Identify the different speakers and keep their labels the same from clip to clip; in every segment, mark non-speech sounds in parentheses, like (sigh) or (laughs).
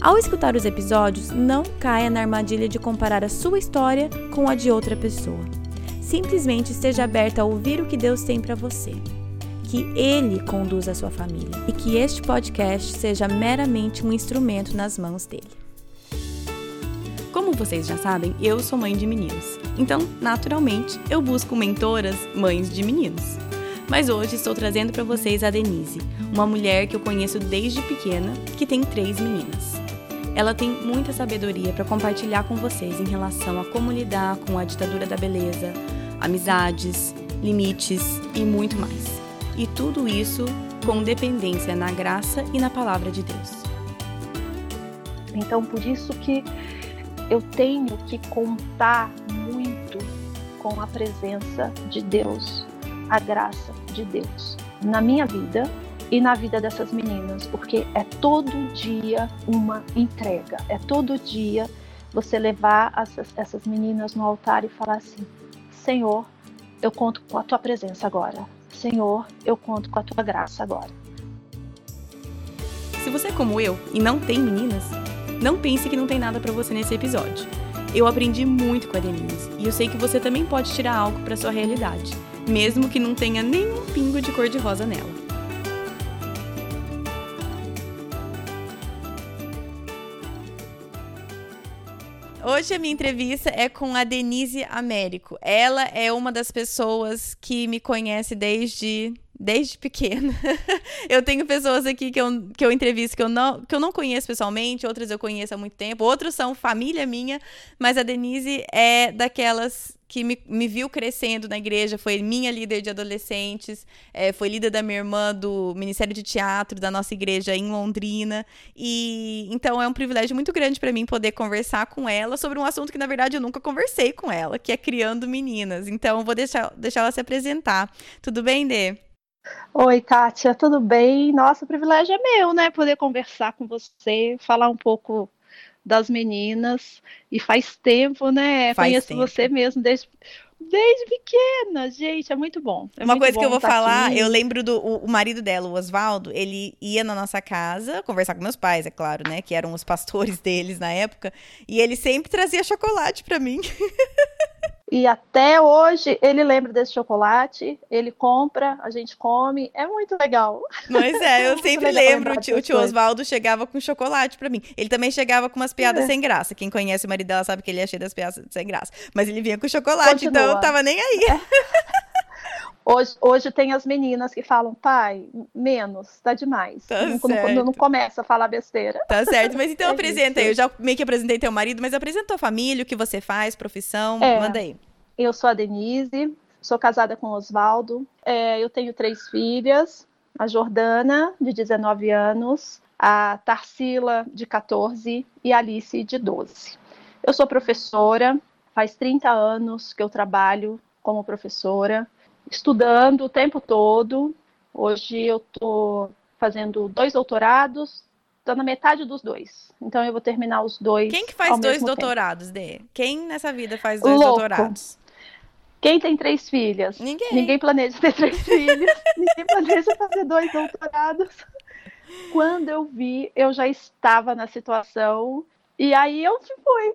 Speaker 1: Ao escutar os episódios, não caia na armadilha de comparar a sua história com a de outra pessoa. Simplesmente esteja aberta a ouvir o que Deus tem para você. Que Ele conduza a sua família e que este podcast seja meramente um instrumento nas mãos dele.
Speaker 2: Como vocês já sabem, eu sou mãe de meninos. Então, naturalmente, eu busco mentoras mães de meninos. Mas hoje estou trazendo para vocês a Denise, uma mulher que eu conheço desde pequena, que tem três meninas. Ela tem muita sabedoria para compartilhar com vocês em relação a como lidar com a ditadura da beleza, amizades, limites e muito mais. E tudo isso com dependência na graça e na palavra de Deus.
Speaker 3: Então, por isso que eu tenho que contar muito com a presença de Deus, a graça de Deus na minha vida e na vida dessas meninas, porque é todo dia uma entrega, é todo dia você levar essas, essas meninas no altar e falar assim: Senhor, eu conto com a tua presença agora. Senhor, eu conto com a tua graça agora.
Speaker 2: Se você é como eu e não tem meninas, não pense que não tem nada para você nesse episódio. Eu aprendi muito com a Denise e eu sei que você também pode tirar algo para sua realidade, mesmo que não tenha nenhum pingo de cor de rosa nela. Hoje a minha entrevista é com a Denise Américo. Ela é uma das pessoas que me conhece desde desde pequena. (laughs) eu tenho pessoas aqui que eu, que eu entrevisto que eu, não, que eu não conheço pessoalmente, outras eu conheço há muito tempo, outros são família minha, mas a Denise é daquelas que me, me viu crescendo na igreja, foi minha líder de adolescentes, é, foi líder da minha irmã do Ministério de Teatro da nossa igreja em Londrina. E então é um privilégio muito grande para mim poder conversar com ela sobre um assunto que, na verdade, eu nunca conversei com ela, que é criando meninas. Então, vou deixar, deixar ela se apresentar. Tudo bem, Dê?
Speaker 3: Oi, Kátia, tudo bem? Nossa, o privilégio é meu, né? Poder conversar com você, falar um pouco das meninas. E faz tempo, né?
Speaker 2: Faz
Speaker 3: Conheço
Speaker 2: tempo.
Speaker 3: você mesmo desde, desde pequena, gente. É muito bom. É
Speaker 2: Uma
Speaker 3: muito
Speaker 2: coisa
Speaker 3: bom
Speaker 2: que eu vou
Speaker 3: tá
Speaker 2: falar,
Speaker 3: aqui.
Speaker 2: eu lembro do o, o marido dela, o Oswaldo, ele ia na nossa casa conversar com meus pais, é claro, né? Que eram os pastores (laughs) deles na época. E ele sempre trazia chocolate para mim. (laughs)
Speaker 3: E até hoje ele lembra desse chocolate, ele compra, a gente come, é muito legal.
Speaker 2: Mas é, eu (laughs) sempre lembro, o tio, tio. Oswaldo chegava com chocolate pra mim. Ele também chegava com umas piadas
Speaker 3: É.
Speaker 2: sem graça. Quem conhece o marido dela sabe que ele é cheio das piadas sem graça. Mas ele vinha com chocolate,
Speaker 3: Continua.
Speaker 2: então eu tava nem aí. (laughs)
Speaker 3: Hoje, hoje tem as meninas que falam, pai, menos, tá demais.
Speaker 2: Tá
Speaker 3: não,
Speaker 2: certo.
Speaker 3: não, não começa a falar besteira.
Speaker 2: Tá certo, mas então (laughs)
Speaker 3: É
Speaker 2: apresenta aí. Eu já meio que apresentei teu marido, mas apresenta tua família, o que você faz, profissão,
Speaker 3: É.
Speaker 2: manda aí.
Speaker 3: Eu sou a Denise, sou casada com o Oswaldo, é, eu tenho três filhas, a Jordana, de 19 anos, a Tarsila, de 14, e a Alice, de 12. Eu sou professora, faz 30 anos que eu trabalho como professora, estudando o tempo todo. Hoje eu estou fazendo dois doutorados, estou na metade dos dois. Então eu vou terminar os dois.
Speaker 2: Quem que faz dois
Speaker 3: tempo.
Speaker 2: doutorados, Dê? Quem nessa vida faz dois
Speaker 3: Louco.
Speaker 2: doutorados?
Speaker 3: Quem tem três filhas?
Speaker 2: Ninguém.
Speaker 3: Ninguém planeja ter três (laughs) filhos, ninguém planeja fazer dois doutorados. Quando eu vi, eu já estava na situação e aí eu fui.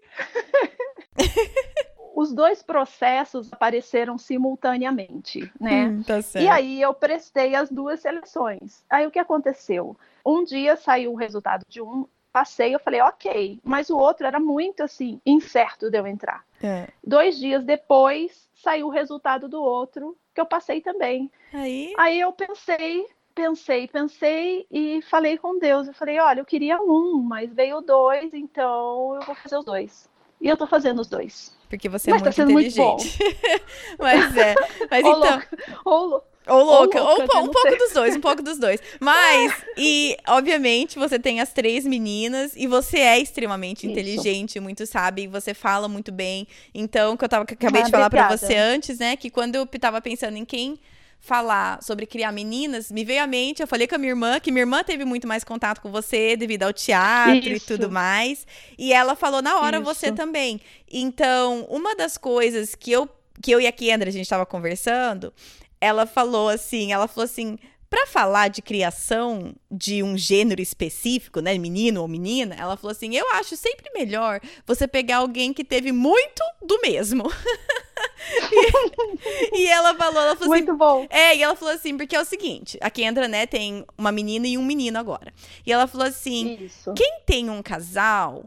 Speaker 3: (laughs) Os dois processos apareceram simultaneamente, né?
Speaker 2: Hum, tá.
Speaker 3: E aí eu prestei as duas seleções. Aí o que aconteceu? Um dia saiu o resultado de um, passei, eu falei, ok, mas o outro era muito assim, incerto de eu entrar.
Speaker 2: É.
Speaker 3: Dois dias depois saiu o resultado do outro, que eu passei também.
Speaker 2: Aí,
Speaker 3: Aí eu pensei, pensei, pensei e falei com Deus. Eu falei, olha, eu queria um, mas veio dois, então eu vou fazer os dois. E eu tô fazendo os dois.
Speaker 2: Porque você é Mas muito tá inteligente. Muito (laughs) Mas é. Mas
Speaker 3: ou
Speaker 2: então.
Speaker 3: Louca.
Speaker 2: Ou, ou louca, ou, louca, ou um, um pouco dos dois, um pouco dos dois. (laughs) Mas, e obviamente você tem as três meninas e você é extremamente Isso. inteligente, muito sabe, você fala muito bem. Então, que eu tava, que acabei ah, de falar para você antes, né, que quando eu tava pensando em quem falar sobre criar meninas, me veio à mente, eu falei com a minha irmã, que minha irmã teve muito mais contato com você devido ao teatro Isso. e tudo mais. E ela falou na hora Isso. você também. Então, uma das coisas que eu que eu e a Kendra a gente estava conversando, ela falou assim, ela falou assim, para falar de criação de um gênero específico, né, menino ou menina, ela falou assim: "Eu acho sempre melhor você pegar alguém que teve muito do mesmo". (laughs) e, (laughs) e, ela falou, ela falou
Speaker 3: muito
Speaker 2: assim,
Speaker 3: bom.
Speaker 2: É, e ela falou assim, porque é o seguinte, a Kendra, né, tem uma menina e um menino agora. E ela falou assim:
Speaker 3: Isso.
Speaker 2: "Quem tem um casal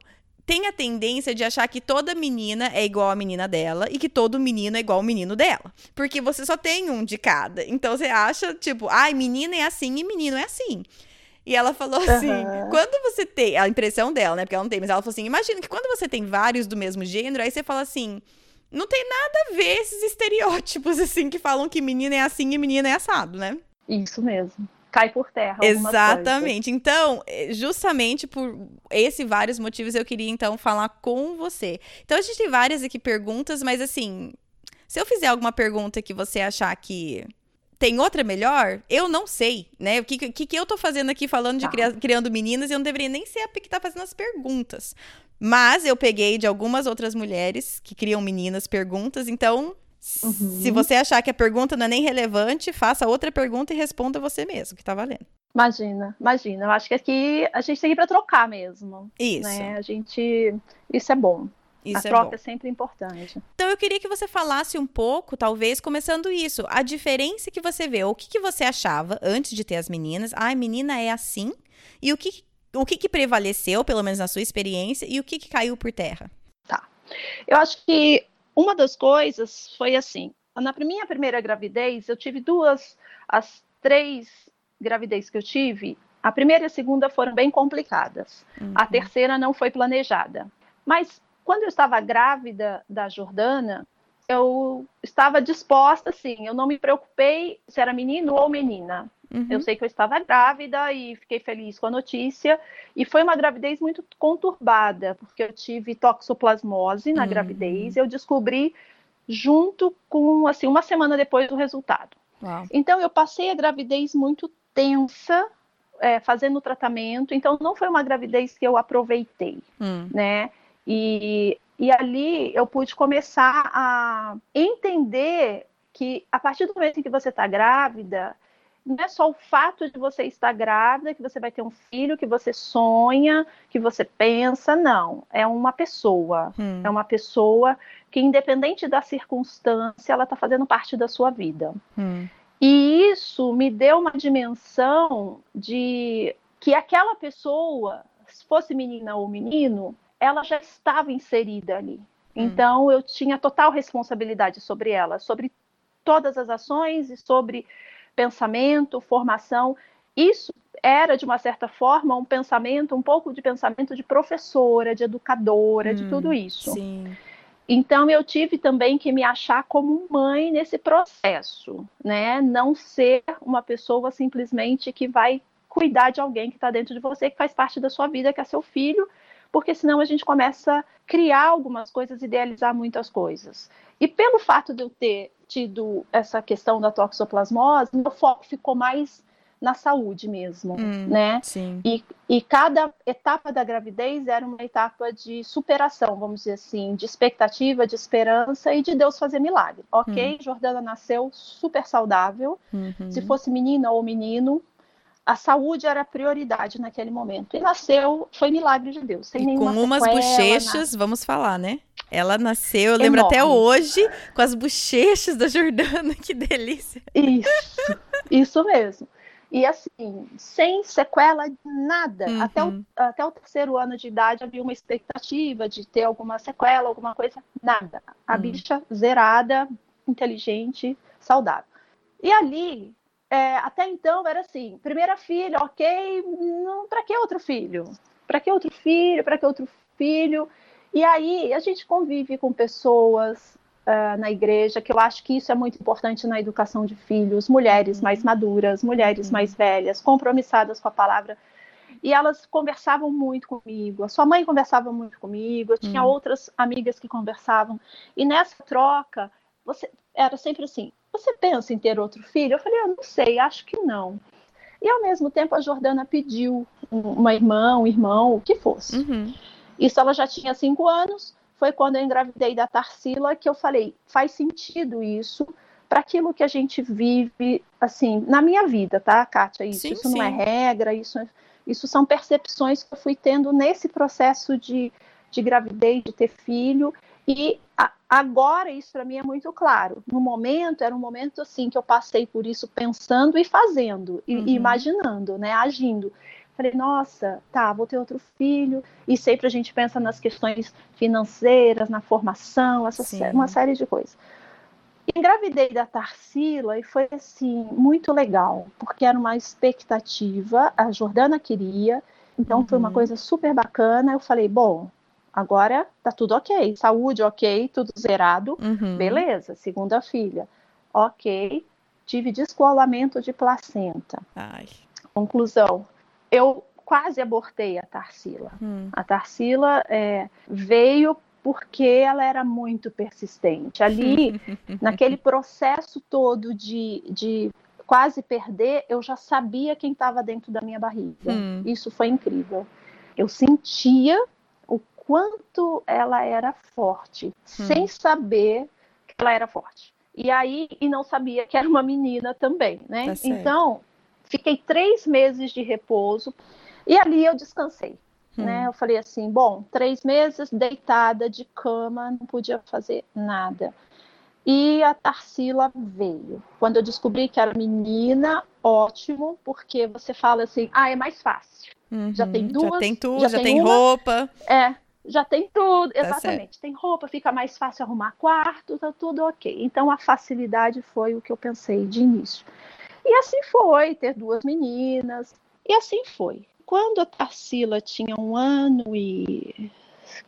Speaker 2: tem a tendência de achar que toda menina é igual a menina dela e que todo menino é igual ao menino dela. Porque você só tem um de cada. Então você acha, tipo, ai, menina é assim e menino é assim. E ela falou assim: uhum. quando você tem. A impressão dela, né? Porque ela não tem, mas ela falou assim: imagina que quando você tem vários do mesmo gênero, aí você fala assim. Não tem nada a ver esses estereótipos, (laughs) assim, que falam que menina é assim e menina é assado, né?
Speaker 3: Isso mesmo cai por terra.
Speaker 2: Exatamente. Então, eh, justamente por esse vários motivos, eu queria então falar com você. Então, a gente tem várias aqui perguntas, mas assim, se eu fizer alguma pergunta que você achar que tem outra melhor, eu não sei, né? O que, que, que eu tô fazendo aqui falando de tá. criando meninas, eu não deveria nem ser a que tá fazendo as perguntas. Mas eu peguei de algumas outras mulheres que criam meninas perguntas, então Uhum. Se você achar que a pergunta não é nem relevante, faça outra pergunta e responda você mesmo, que tá valendo.
Speaker 3: Imagina, imagina. Eu acho que aqui a gente tem que ir para trocar mesmo.
Speaker 2: Isso.
Speaker 3: Né? A gente. Isso é bom. Isso a é troca bom. é sempre importante.
Speaker 2: Então eu queria que você falasse um pouco, talvez, começando isso, a diferença que você vê. O que, que você achava antes de ter as meninas? Ah, a menina é assim. E o que, o que, que prevaleceu, pelo menos na sua experiência, e o que, que caiu por terra?
Speaker 3: Tá. Eu acho que uma das coisas foi assim: na minha primeira gravidez, eu tive duas, as três gravidez que eu tive, a primeira e a segunda foram bem complicadas. Uhum. A terceira não foi planejada. Mas quando eu estava grávida da Jordana, eu estava disposta, assim, eu não me preocupei se era menino ou menina. Uhum. Eu sei que eu estava grávida e fiquei feliz com a notícia. E foi uma gravidez muito conturbada, porque eu tive toxoplasmose na uhum. gravidez. Eu descobri junto com, assim, uma semana depois do resultado. Uau. Então, eu passei a gravidez muito tensa, é, fazendo o tratamento. Então, não foi uma gravidez que eu aproveitei, uhum. né? E, e ali eu pude começar a entender que a partir do momento em que você está grávida, não é só o fato de você estar grávida, que você vai ter um filho, que você sonha, que você pensa, não. É uma pessoa. Hum. É uma pessoa que, independente da circunstância, ela está fazendo parte da sua vida. Hum. E isso me deu uma dimensão de que aquela pessoa, se fosse menina ou menino, ela já estava inserida ali. Hum. Então eu tinha total responsabilidade sobre ela, sobre todas as ações e sobre pensamento, formação. Isso era, de uma certa forma, um pensamento, um pouco de pensamento de professora, de educadora, hum, de tudo isso.
Speaker 2: Sim.
Speaker 3: Então eu tive também que me achar como mãe nesse processo, né? Não ser uma pessoa simplesmente que vai cuidar de alguém que está dentro de você, que faz parte da sua vida, que é seu filho, porque senão a gente começa a criar algumas coisas, idealizar muitas coisas. E pelo fato de eu ter tido essa questão da toxoplasmose, meu foco ficou mais na saúde mesmo, hum, né?
Speaker 2: Sim.
Speaker 3: E, e cada etapa da gravidez era uma etapa de superação, vamos dizer assim, de expectativa, de esperança e de Deus fazer milagre. Ok, hum. Jordana nasceu super saudável. Uhum. Se fosse menina ou menino, a saúde era a prioridade naquele momento. E nasceu, foi milagre de Deus, sem e nenhuma
Speaker 2: Com umas
Speaker 3: sequela,
Speaker 2: bochechas, nada. vamos falar, né? Ela nasceu, eu lembro até hoje, com as bochechas da Jordana, (laughs) que delícia.
Speaker 3: Isso, isso mesmo. E assim, sem sequela de nada. Uhum. Até, o, até o terceiro ano de idade havia uma expectativa de ter alguma sequela, alguma coisa. Nada. A uhum. bicha zerada, inteligente, saudável. E ali, é, até então era assim: primeira filha, ok, para que outro filho? Para que outro filho? Para que outro filho? E aí a gente convive com pessoas uh, na igreja, que eu acho que isso é muito importante na educação de filhos, mulheres mais maduras, mulheres mais velhas, compromissadas com a palavra. E elas conversavam muito comigo. A sua mãe conversava muito comigo. Eu tinha outras amigas que conversavam. E nessa troca, você era sempre assim: você pensa em ter outro filho? Eu falei: eu não sei, acho que não. E ao mesmo tempo a Jordana pediu uma irmã, um irmão, o que fosse.
Speaker 2: Uhum.
Speaker 3: Isso ela já tinha cinco anos. Foi quando eu engravidei da Tarsila que eu falei: faz sentido isso para aquilo que a gente vive, assim, na minha vida, tá, Kátia? Isso,
Speaker 2: Sim,
Speaker 3: isso não é
Speaker 2: sim.
Speaker 3: regra, isso, é- isso são percepções que eu fui tendo nesse processo de, de gravidez, de ter filho. E a- agora isso para mim é muito claro. No momento, era um momento assim que eu passei por isso pensando e fazendo, e,
Speaker 2: Uhum.
Speaker 3: imaginando, né, agindo. Falei, nossa, tá, vou ter outro filho. E sempre a gente pensa nas questões financeiras, na formação, essa
Speaker 2: Sim.
Speaker 3: uma série de coisas. Engravidei da Tarsila e foi assim muito legal, porque era uma expectativa, a Jordana queria, então foi uma
Speaker 2: Uhum.
Speaker 3: coisa super bacana. Eu falei, bom, agora tá tudo ok, saúde ok, tudo zerado,
Speaker 2: Uhum.
Speaker 3: beleza. Segunda filha, ok. Tive descolamento de placenta.
Speaker 2: Ai.
Speaker 3: Conclusão, eu quase abortei a Tarsila.
Speaker 2: Hum.
Speaker 3: A Tarsila é, veio porque ela era muito persistente. Ali, (laughs) naquele processo todo de, de quase perder, eu já sabia quem estava dentro da minha barriga.
Speaker 2: Hum.
Speaker 3: Isso foi incrível. Eu sentia quanto ela era forte, sem saber que ela era forte. E aí, e não sabia que era uma menina também, né?
Speaker 2: Tá
Speaker 3: então, fiquei três meses de repouso e ali eu descansei. Né? Eu falei assim, bom, três meses deitada de cama, não podia fazer nada. E a Tarsila veio. Quando eu descobri que era menina, ótimo, porque você fala assim, ah, é mais fácil. Já tem
Speaker 2: Uhum.
Speaker 3: duas,
Speaker 2: Já tem tudo,
Speaker 3: já
Speaker 2: já,
Speaker 3: tem
Speaker 2: tem roupa.
Speaker 3: É, já tem tudo,
Speaker 2: Tá
Speaker 3: exatamente. Tem roupa, fica mais fácil arrumar quarto, tá tudo ok. Então a facilidade foi o que eu pensei de início. E assim foi, ter duas meninas. E assim foi. Quando a Tarsila tinha um ano e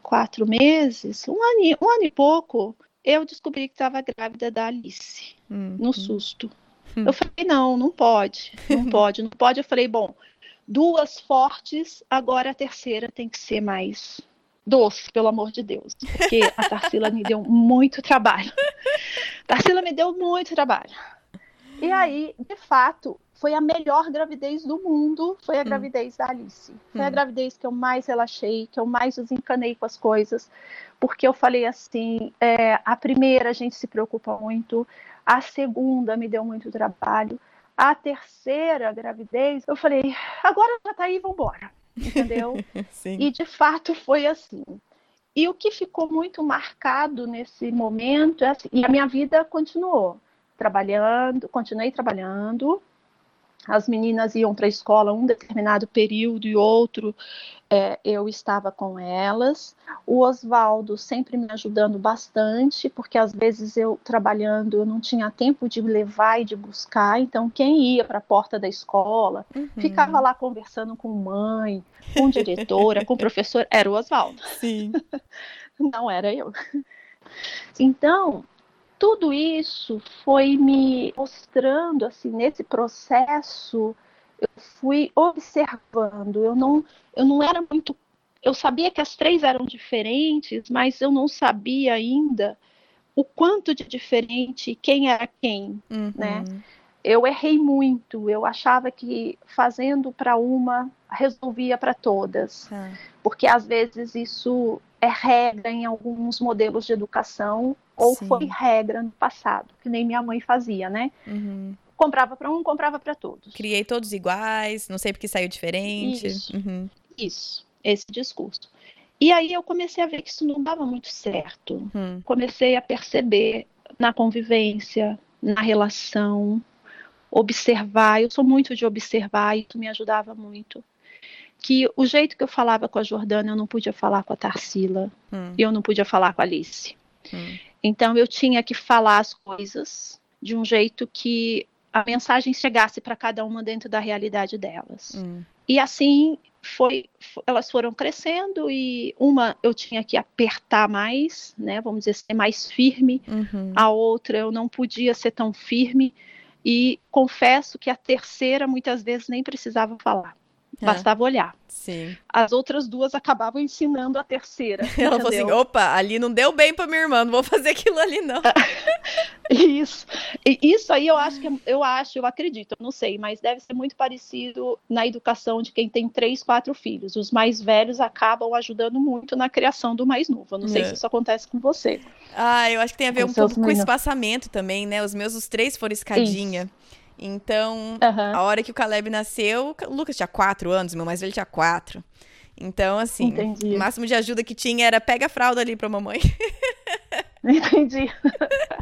Speaker 3: quatro meses, um ano e, um ano e pouco, eu descobri que estava grávida da Alice,
Speaker 2: Hum,
Speaker 3: no
Speaker 2: hum.
Speaker 3: susto.
Speaker 2: Hum.
Speaker 3: Eu falei, não, não pode, não (laughs) pode, não pode. Eu falei, bom, duas fortes, agora a terceira tem que ser mais doce, pelo amor de Deus. Porque a Tarsila me deu muito trabalho. Tarsila me deu muito trabalho. E aí, de fato, foi a melhor gravidez do mundo, foi a gravidez da Alice. Foi a
Speaker 2: Hum.
Speaker 3: gravidez que eu mais relaxei, que eu mais desencanei com as coisas, porque eu falei assim, é, a primeira a gente se preocupa muito, a segunda me deu muito trabalho, a terceira gravidez, eu falei, agora já tá aí, vambora, entendeu? (laughs) E de fato foi assim. E o que ficou muito marcado nesse momento, é assim, e a minha vida continuou trabalhando, continuei trabalhando. As meninas iam para a escola um determinado período e outro é, eu estava com elas. O Oswaldo sempre me ajudando bastante, porque às vezes eu trabalhando eu não tinha tempo de levar e de buscar. Então quem ia para a porta da escola
Speaker 2: Uhum.
Speaker 3: ficava lá conversando com mãe, com diretora, com professor, era o Oswaldo,
Speaker 2: Sim. (laughs)
Speaker 3: não era eu. Então, tudo isso foi me mostrando, assim, nesse processo, eu fui observando, eu não, eu não era muito, eu sabia que as três eram diferentes, mas eu não sabia ainda o quanto de diferente, quem era quem,
Speaker 2: Uhum.
Speaker 3: né? eu errei muito. Eu achava que fazendo para uma resolvia para todas,
Speaker 2: Tá.
Speaker 3: porque às vezes isso é regra em alguns modelos de educação ou
Speaker 2: Sim.
Speaker 3: foi regra no passado, que nem minha mãe fazia, né?
Speaker 2: Uhum.
Speaker 3: Comprava para um, comprava para todos.
Speaker 2: Criei todos iguais, não sei porque saiu diferente.
Speaker 3: Isso.
Speaker 2: Uhum.
Speaker 3: Isso, esse discurso. E aí eu comecei a ver que isso não dava muito certo.
Speaker 2: Hum.
Speaker 3: comecei a perceber na convivência, na relação, observar. Eu sou muito de observar e isso me ajudava muito. Que o jeito que eu falava com a Jordana, eu não podia falar com a Tarsila,
Speaker 2: Hum.
Speaker 3: e eu não podia falar com a Alice.
Speaker 2: Hum.
Speaker 3: Então eu tinha que falar as coisas de um jeito que a mensagem chegasse para cada uma dentro da realidade delas.
Speaker 2: Hum.
Speaker 3: E assim foi, elas foram crescendo e uma eu tinha que apertar mais, né? Vamos dizer, ser mais firme. Uhum. A outra eu não podia ser tão firme. E confesso que a terceira muitas vezes nem precisava falar. É. Bastava olhar.
Speaker 2: Sim.
Speaker 3: As outras duas acabavam ensinando a terceira. (laughs)
Speaker 2: Ela falou assim: opa, ali não deu bem para minha irmã, não vou (laughs) fazer aquilo ali, não. (laughs)
Speaker 3: isso. E isso aí eu acho que é, eu acho, eu acredito, eu não sei, mas deve ser muito parecido na educação de quem tem três, quatro filhos. Os mais velhos acabam ajudando muito na criação do mais novo. Eu não sei é. se isso acontece com você.
Speaker 2: Ah, eu acho que tem a ver com um pouco com o espaçamento também, né? Os meus, os três foram escadinha. Isso. Então, uhum. a hora que o Caleb nasceu, o Lucas tinha quatro anos, meu mais velho tinha quatro. Então, assim, Entendi. o máximo de ajuda que tinha era pega a fralda ali pra mamãe. (laughs)
Speaker 3: Entendi.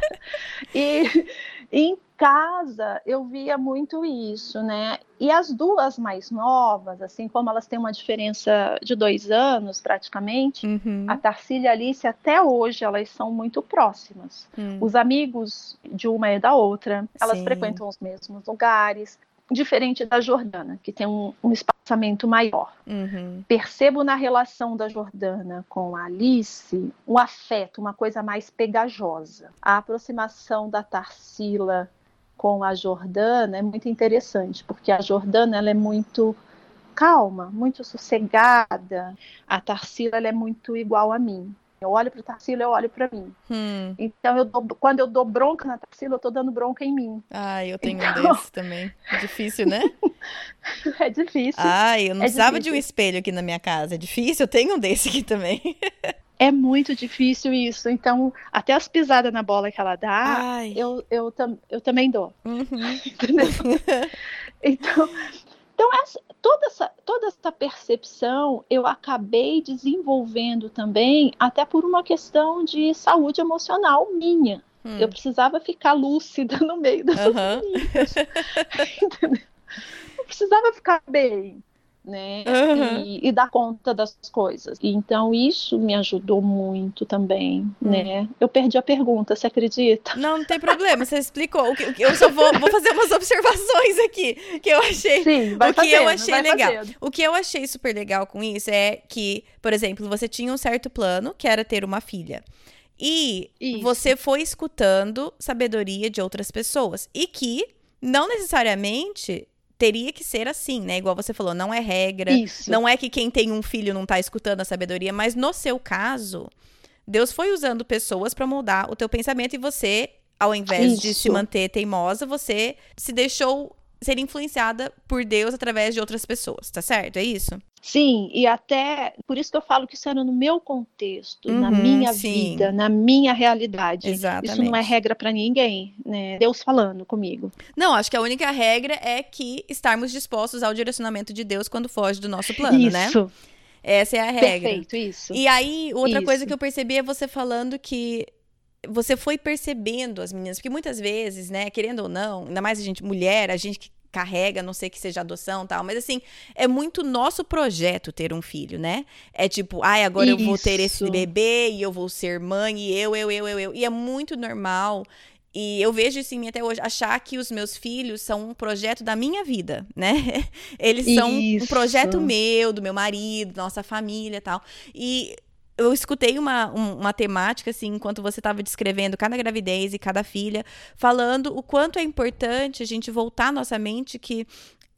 Speaker 3: (laughs) e em casa eu via muito isso, né? E as duas mais novas, assim como elas têm uma diferença de dois anos praticamente, uhum. a Tarsila e a Alice até hoje elas são muito próximas. Uhum. Os amigos de uma e da outra, elas Sim. frequentam os mesmos lugares, diferente da Jordana, que tem um, um espaçamento maior. Uhum. Percebo na relação da Jordana com a Alice um afeto, uma coisa mais pegajosa. A aproximação da Tarsila com a Jordana é muito interessante, porque a Jordana ela é muito calma, muito sossegada. A Tarsila ela é muito igual a mim. Eu olho para Tarsila, eu olho para mim. Hum. Então, eu dou, quando eu dou bronca na Tarsila, eu estou dando bronca em mim.
Speaker 2: Ah, eu tenho então... um desses também. Difícil, né? (laughs)
Speaker 3: é difícil.
Speaker 2: Ah, eu não é precisava difícil. de um espelho aqui na minha casa. É difícil, eu tenho um desse aqui também. (laughs)
Speaker 3: é muito difícil isso. Então, até as pisadas na bola que ela dá, eu, eu, eu, eu também dou. Uhum. (laughs) então, então, essa, toda, essa, toda essa percepção eu acabei desenvolvendo também, até por uma questão de saúde emocional minha. Hum. Eu precisava ficar lúcida no meio dessas uhum. (laughs) Eu precisava ficar bem né? Uhum. E, e, dar conta das coisas. Então isso me ajudou muito também, uhum. né? Eu perdi a pergunta, você acredita?
Speaker 2: Não, não tem problema, você explicou. Eu só vou, vou fazer umas observações aqui que eu achei.
Speaker 3: Sim, vai
Speaker 2: o que
Speaker 3: fazendo,
Speaker 2: eu achei legal. Fazendo. O que eu achei super legal com isso é que, por exemplo, você tinha um certo plano que era ter uma filha. E Isso. você foi escutando sabedoria de outras pessoas. E que não necessariamente teria que ser assim, né? Igual você falou, não é regra. Isso. Não é que quem tem um filho não tá escutando a sabedoria, mas no seu caso, Deus foi usando pessoas para mudar o teu pensamento e você, ao invés Isso. de se manter teimosa, você se deixou ser influenciada por Deus através de outras pessoas, tá certo? É isso?
Speaker 3: Sim, e até por isso que eu falo que isso era no meu contexto, uhum, na minha sim. vida, na minha realidade. Exatamente. Isso não é regra para ninguém, né? Deus falando comigo.
Speaker 2: Não, acho que a única regra é que estarmos dispostos ao direcionamento de Deus quando foge do nosso plano,
Speaker 3: isso.
Speaker 2: né? Isso. Essa é a regra.
Speaker 3: Perfeito, isso.
Speaker 2: E aí, outra isso. coisa que eu percebi é você falando que você foi percebendo as meninas, porque muitas vezes, né, querendo ou não, ainda mais a gente mulher, a gente que carrega, não sei que seja adoção tal, mas assim, é muito nosso projeto ter um filho, né? É tipo, ai, agora Isso. eu vou ter esse bebê e eu vou ser mãe e eu, eu, eu, eu, eu. E é muito normal e eu vejo isso em mim até hoje, achar que os meus filhos são um projeto da minha vida, (laughs) né? Eles são isso. um projeto meu, do meu marido, da nossa família tal. E eu escutei uma, uma temática, assim, enquanto você estava descrevendo cada gravidez e cada filha, falando o quanto é importante a gente voltar à nossa mente que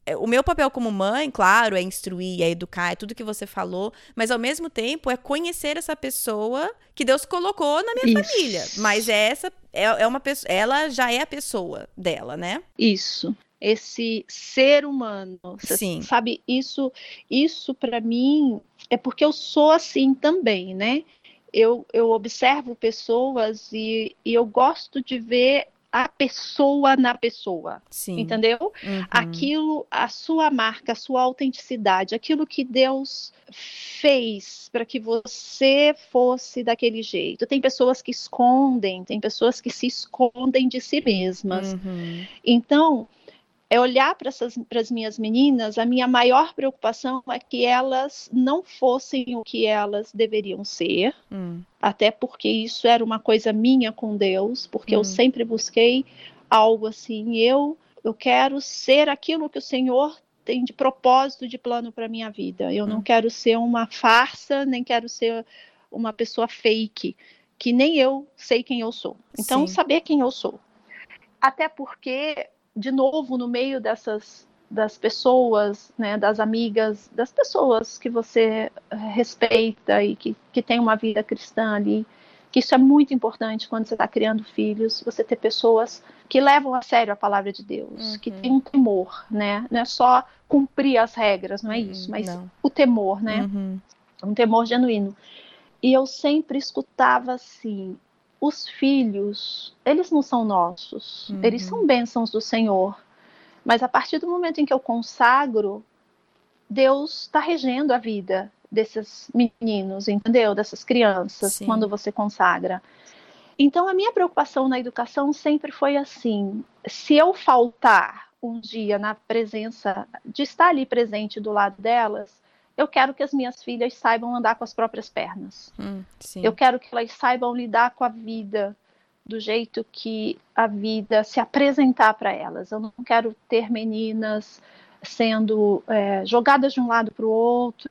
Speaker 2: é, o meu papel como mãe, claro, é instruir, é educar, é tudo que você falou, mas ao mesmo tempo é conhecer essa pessoa que Deus colocou na minha Isso. família. Mas é essa é, é uma pessoa, ela já é a pessoa dela, né?
Speaker 3: Isso esse ser humano. Sim. Sabe, isso isso para mim é porque eu sou assim também, né? Eu, eu observo pessoas e, e eu gosto de ver a pessoa na pessoa. Sim. Entendeu? Uhum. Aquilo, a sua marca, a sua autenticidade, aquilo que Deus fez para que você fosse daquele jeito. Tem pessoas que escondem, tem pessoas que se escondem de si mesmas. Uhum. Então, é olhar para as minhas meninas, a minha maior preocupação é que elas não fossem o que elas deveriam ser, hum. até porque isso era uma coisa minha com Deus, porque hum. eu sempre busquei algo assim, eu eu quero ser aquilo que o Senhor tem de propósito, de plano para minha vida. Eu hum. não quero ser uma farsa, nem quero ser uma pessoa fake, que nem eu sei quem eu sou. Então, Sim. saber quem eu sou. Até porque, de novo, no meio dessas das pessoas, né, das amigas, das pessoas que você respeita e que, que tem uma vida cristã ali, que isso é muito importante quando você está criando filhos, você ter pessoas que levam a sério a palavra de Deus, uhum. que tem um temor, né? Não é só cumprir as regras, não é uhum, isso, mas não. o temor, né? Uhum. Um temor genuíno. E eu sempre escutava assim: os filhos, eles não são nossos, eles são uhum. bênçãos do Senhor. Mas a partir do momento em que eu consagro, Deus está regendo a vida desses meninos, entendeu? Dessas crianças, Sim. quando você consagra. Então, a minha preocupação na educação sempre foi assim: se eu faltar um dia na presença, de estar ali presente do lado delas, eu quero que as minhas filhas saibam andar com as próprias pernas. Hum, eu quero que elas saibam lidar com a vida do jeito que a vida se apresentar para elas. Eu não quero ter meninas sendo é, jogadas de um lado para o outro,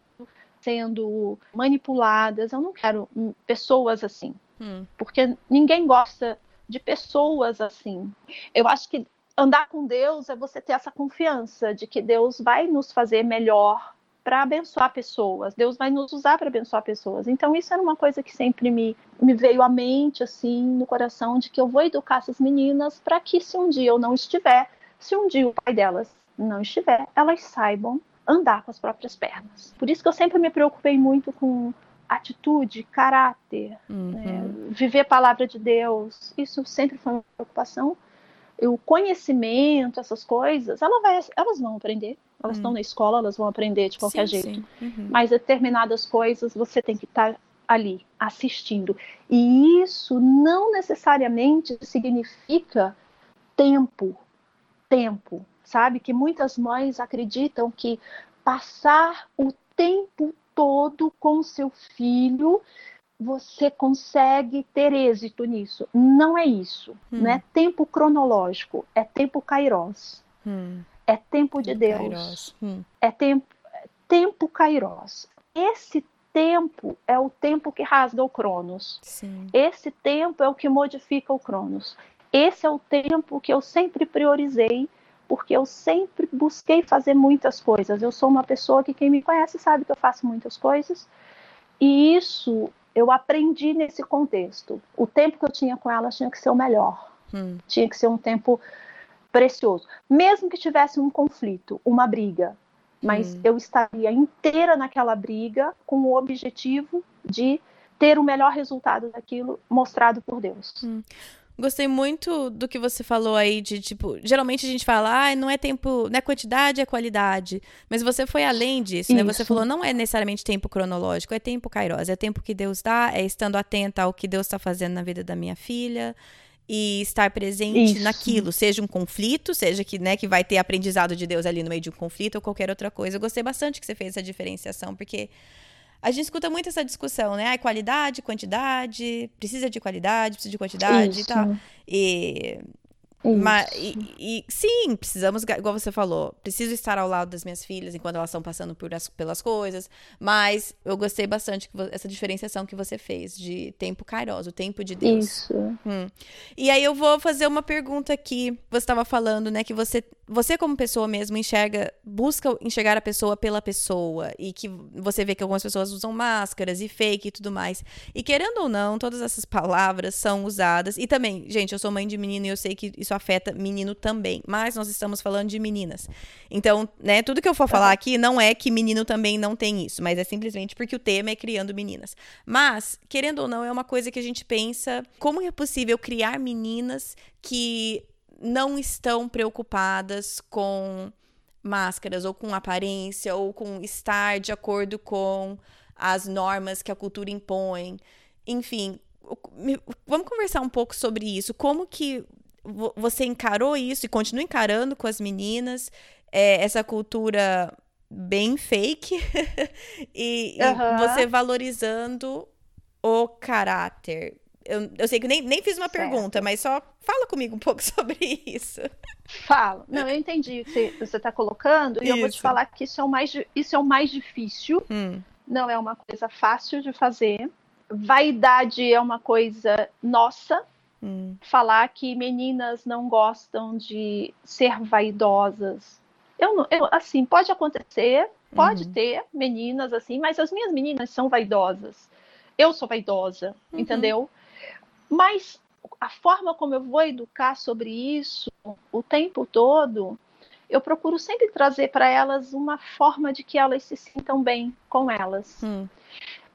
Speaker 3: sendo manipuladas. Eu não quero pessoas assim, hum. porque ninguém gosta de pessoas assim. Eu acho que andar com Deus é você ter essa confiança de que Deus vai nos fazer melhor para abençoar pessoas. Deus vai nos usar para abençoar pessoas. Então isso era uma coisa que sempre me, me veio à mente, assim, no coração, de que eu vou educar essas meninas para que se um dia eu não estiver, se um dia o pai delas não estiver, elas saibam andar com as próprias pernas. Por isso que eu sempre me preocupei muito com atitude, caráter, uhum. né? viver a palavra de Deus. Isso sempre foi uma preocupação. O conhecimento, essas coisas, ela vai, elas vão aprender. Elas estão hum. na escola, elas vão aprender de qualquer sim, jeito. Sim. Uhum. Mas determinadas coisas você tem que estar tá ali assistindo. E isso não necessariamente significa tempo. Tempo sabe? Que muitas mães acreditam que passar o tempo todo com seu filho você consegue ter êxito nisso. Não é isso. Hum. Não é tempo cronológico, é tempo kairos. Hum. É tempo de Deus. Hum. É tempo, tempo kairos. Esse tempo é o tempo que rasga o cronos. Sim. Esse tempo é o que modifica o cronos. Esse é o tempo que eu sempre priorizei porque eu sempre busquei fazer muitas coisas. Eu sou uma pessoa que quem me conhece sabe que eu faço muitas coisas. E isso eu aprendi nesse contexto. O tempo que eu tinha com ela tinha que ser o melhor. Hum. Tinha que ser um tempo precioso. Mesmo que tivesse um conflito, uma briga, mas hum. eu estaria inteira naquela briga com o objetivo de ter o melhor resultado daquilo mostrado por Deus. Hum.
Speaker 2: Gostei muito do que você falou aí de, tipo, geralmente a gente fala, ah, não é tempo, não é quantidade, é qualidade. Mas você foi além disso, né? Você falou, não é necessariamente tempo cronológico, é tempo kairos, é tempo que Deus dá, é estando atenta ao que Deus está fazendo na vida da minha filha e estar presente Isso. naquilo, seja um conflito, seja que, né, que vai ter aprendizado de Deus ali no meio de um conflito ou qualquer outra coisa. Eu gostei bastante que você fez essa diferenciação, porque a gente escuta muito essa discussão, né? Ah, qualidade, quantidade, precisa de qualidade, precisa de quantidade Isso. e tal. E mas, e, e, sim, precisamos, igual você falou, preciso estar ao lado das minhas filhas enquanto elas estão passando por as, pelas coisas. Mas eu gostei bastante essa diferenciação que você fez de tempo kairos, o tempo de Deus.
Speaker 3: Isso.
Speaker 2: Hum. E aí eu vou fazer uma pergunta aqui. Você estava falando, né, que você, você como pessoa mesmo enxerga, busca enxergar a pessoa pela pessoa e que você vê que algumas pessoas usam máscaras e fake e tudo mais. E querendo ou não, todas essas palavras são usadas. E também, gente, eu sou mãe de menino e eu sei que isso isso afeta menino também, mas nós estamos falando de meninas. Então, né, tudo que eu for tá falar aqui não é que menino também não tem isso, mas é simplesmente porque o tema é criando meninas. Mas, querendo ou não, é uma coisa que a gente pensa, como é possível criar meninas que não estão preocupadas com máscaras ou com aparência ou com estar de acordo com as normas que a cultura impõe. Enfim, vamos conversar um pouco sobre isso. Como que você encarou isso e continua encarando com as meninas é, essa cultura bem fake (laughs) e, uhum. e, você valorizando o caráter Eu, eu sei que nem, nem fiz uma certo. pergunta, mas só fala comigo um (laughs) pouco sobre isso.
Speaker 3: Falo. Não, eu entendi o que você está colocando, e isso. eu vou te falar que isso é o mais, isso é o mais difícil. Hum. Não é uma coisa fácil de fazer. Vaidade é uma coisa nossa. Hum. Falar que meninas não gostam de ser vaidosas. Eu, eu assim, pode acontecer, pode uhum. ter meninas assim, mas as minhas meninas são vaidosas. Eu sou vaidosa, uhum. entendeu? Mas a forma como eu vou educar sobre isso o tempo todo, eu procuro sempre trazer para elas uma forma de que elas se sintam bem com elas. Hum.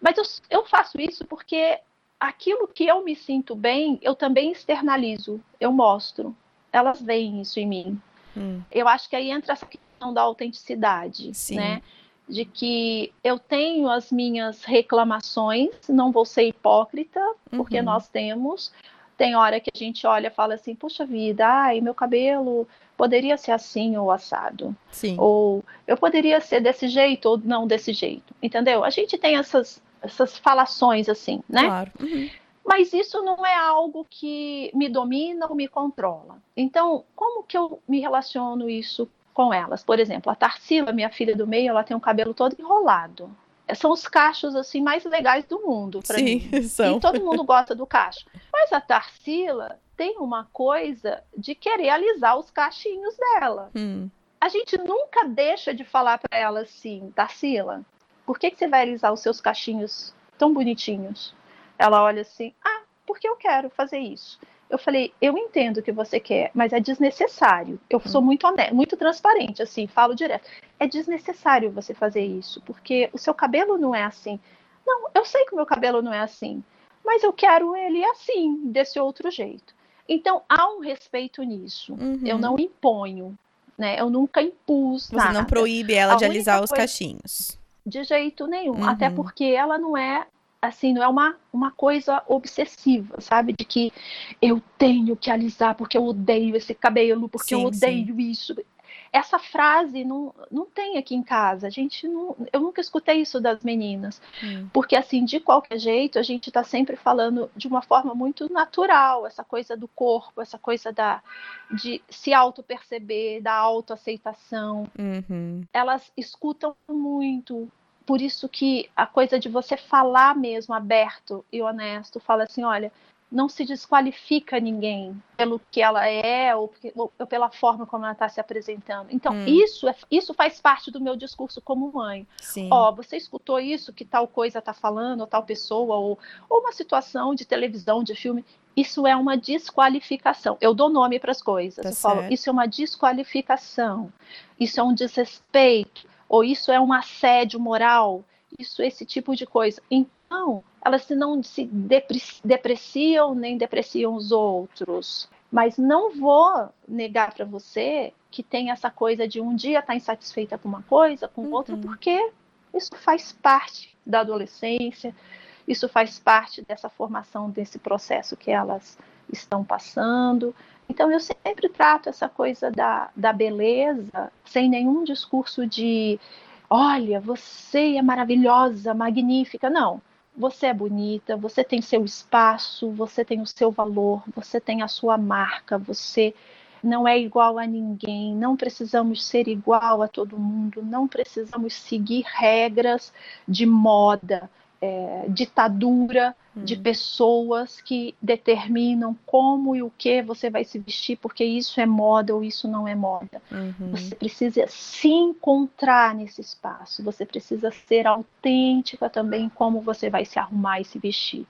Speaker 3: Mas eu, eu faço isso porque aquilo que eu me sinto bem, eu também externalizo, eu mostro. Elas veem isso em mim. Hum. Eu acho que aí entra essa questão da autenticidade, Sim. né? De que eu tenho as minhas reclamações, não vou ser hipócrita, porque uhum. nós temos, tem hora que a gente olha e fala assim, puxa vida, ai, meu cabelo poderia ser assim ou assado. Sim. Ou eu poderia ser desse jeito ou não desse jeito. Entendeu? A gente tem essas, essas falações assim, né? Claro. Uhum. Mas isso não é algo que me domina ou me controla. Então, como que eu me relaciono isso com elas? Por exemplo, a Tarsila, minha filha do meio, ela tem um cabelo todo enrolado são os cachos assim mais legais do mundo para mim. (laughs) São. E todo mundo gosta do cacho. Mas a Tarsila tem uma coisa de querer alisar os cachinhos dela. Hum. A gente nunca deixa de falar para ela assim, Tarsila, por que, que você vai alisar os seus cachinhos tão bonitinhos? Ela olha assim, ah, porque eu quero fazer isso. Eu falei, eu entendo o que você quer, mas é desnecessário. Eu sou hum. muito honesto, muito transparente, assim, falo direto. É desnecessário você fazer isso, porque o seu cabelo não é assim. Não, eu sei que o meu cabelo não é assim, mas eu quero ele assim, desse outro jeito. Então há um respeito nisso. Uhum. Eu não imponho, né? Eu nunca impus
Speaker 2: Você nada. não proíbe ela A de alisar os cachinhos.
Speaker 3: De jeito nenhum, uhum. até porque ela não é assim, não é uma, uma coisa obsessiva, sabe? De que eu tenho que alisar porque eu odeio esse cabelo, porque sim, eu odeio sim. isso. Essa frase não, não tem aqui em casa. A gente não, eu nunca escutei isso das meninas. Hum. Porque, assim, de qualquer jeito, a gente está sempre falando de uma forma muito natural, essa coisa do corpo, essa coisa da, de se auto-perceber, da autoaceitação. Uhum. Elas escutam muito por isso que a coisa de você falar mesmo aberto e honesto, fala assim, olha, não se desqualifica ninguém pelo que ela é ou, ou pela forma como ela está se apresentando. Então, hum. isso, é, isso faz parte do meu discurso como mãe. Ó, você escutou isso que tal coisa está falando, ou tal pessoa, ou, ou uma situação de televisão, de filme. Isso é uma desqualificação. Eu dou nome para as coisas. Tá eu falo, isso é uma desqualificação. Isso é um desrespeito ou isso é um assédio moral, isso esse tipo de coisa. Então, elas não se depreciam nem depreciam os outros. Mas não vou negar para você que tem essa coisa de um dia estar tá insatisfeita com uma coisa, com uhum. outra, porque isso faz parte da adolescência, isso faz parte dessa formação, desse processo que elas estão passando. Então, eu sempre trato essa coisa da, da beleza sem nenhum discurso de olha, você é maravilhosa, magnífica. Não. Você é bonita, você tem seu espaço, você tem o seu valor, você tem a sua marca, você não é igual a ninguém, não precisamos ser igual a todo mundo, não precisamos seguir regras de moda é, ditadura hum. de pessoas que determinam como e o que você vai se vestir, porque isso é moda ou isso não é moda. Uhum. Você precisa se encontrar nesse espaço, você precisa ser autêntica também como você vai se arrumar e se vestir.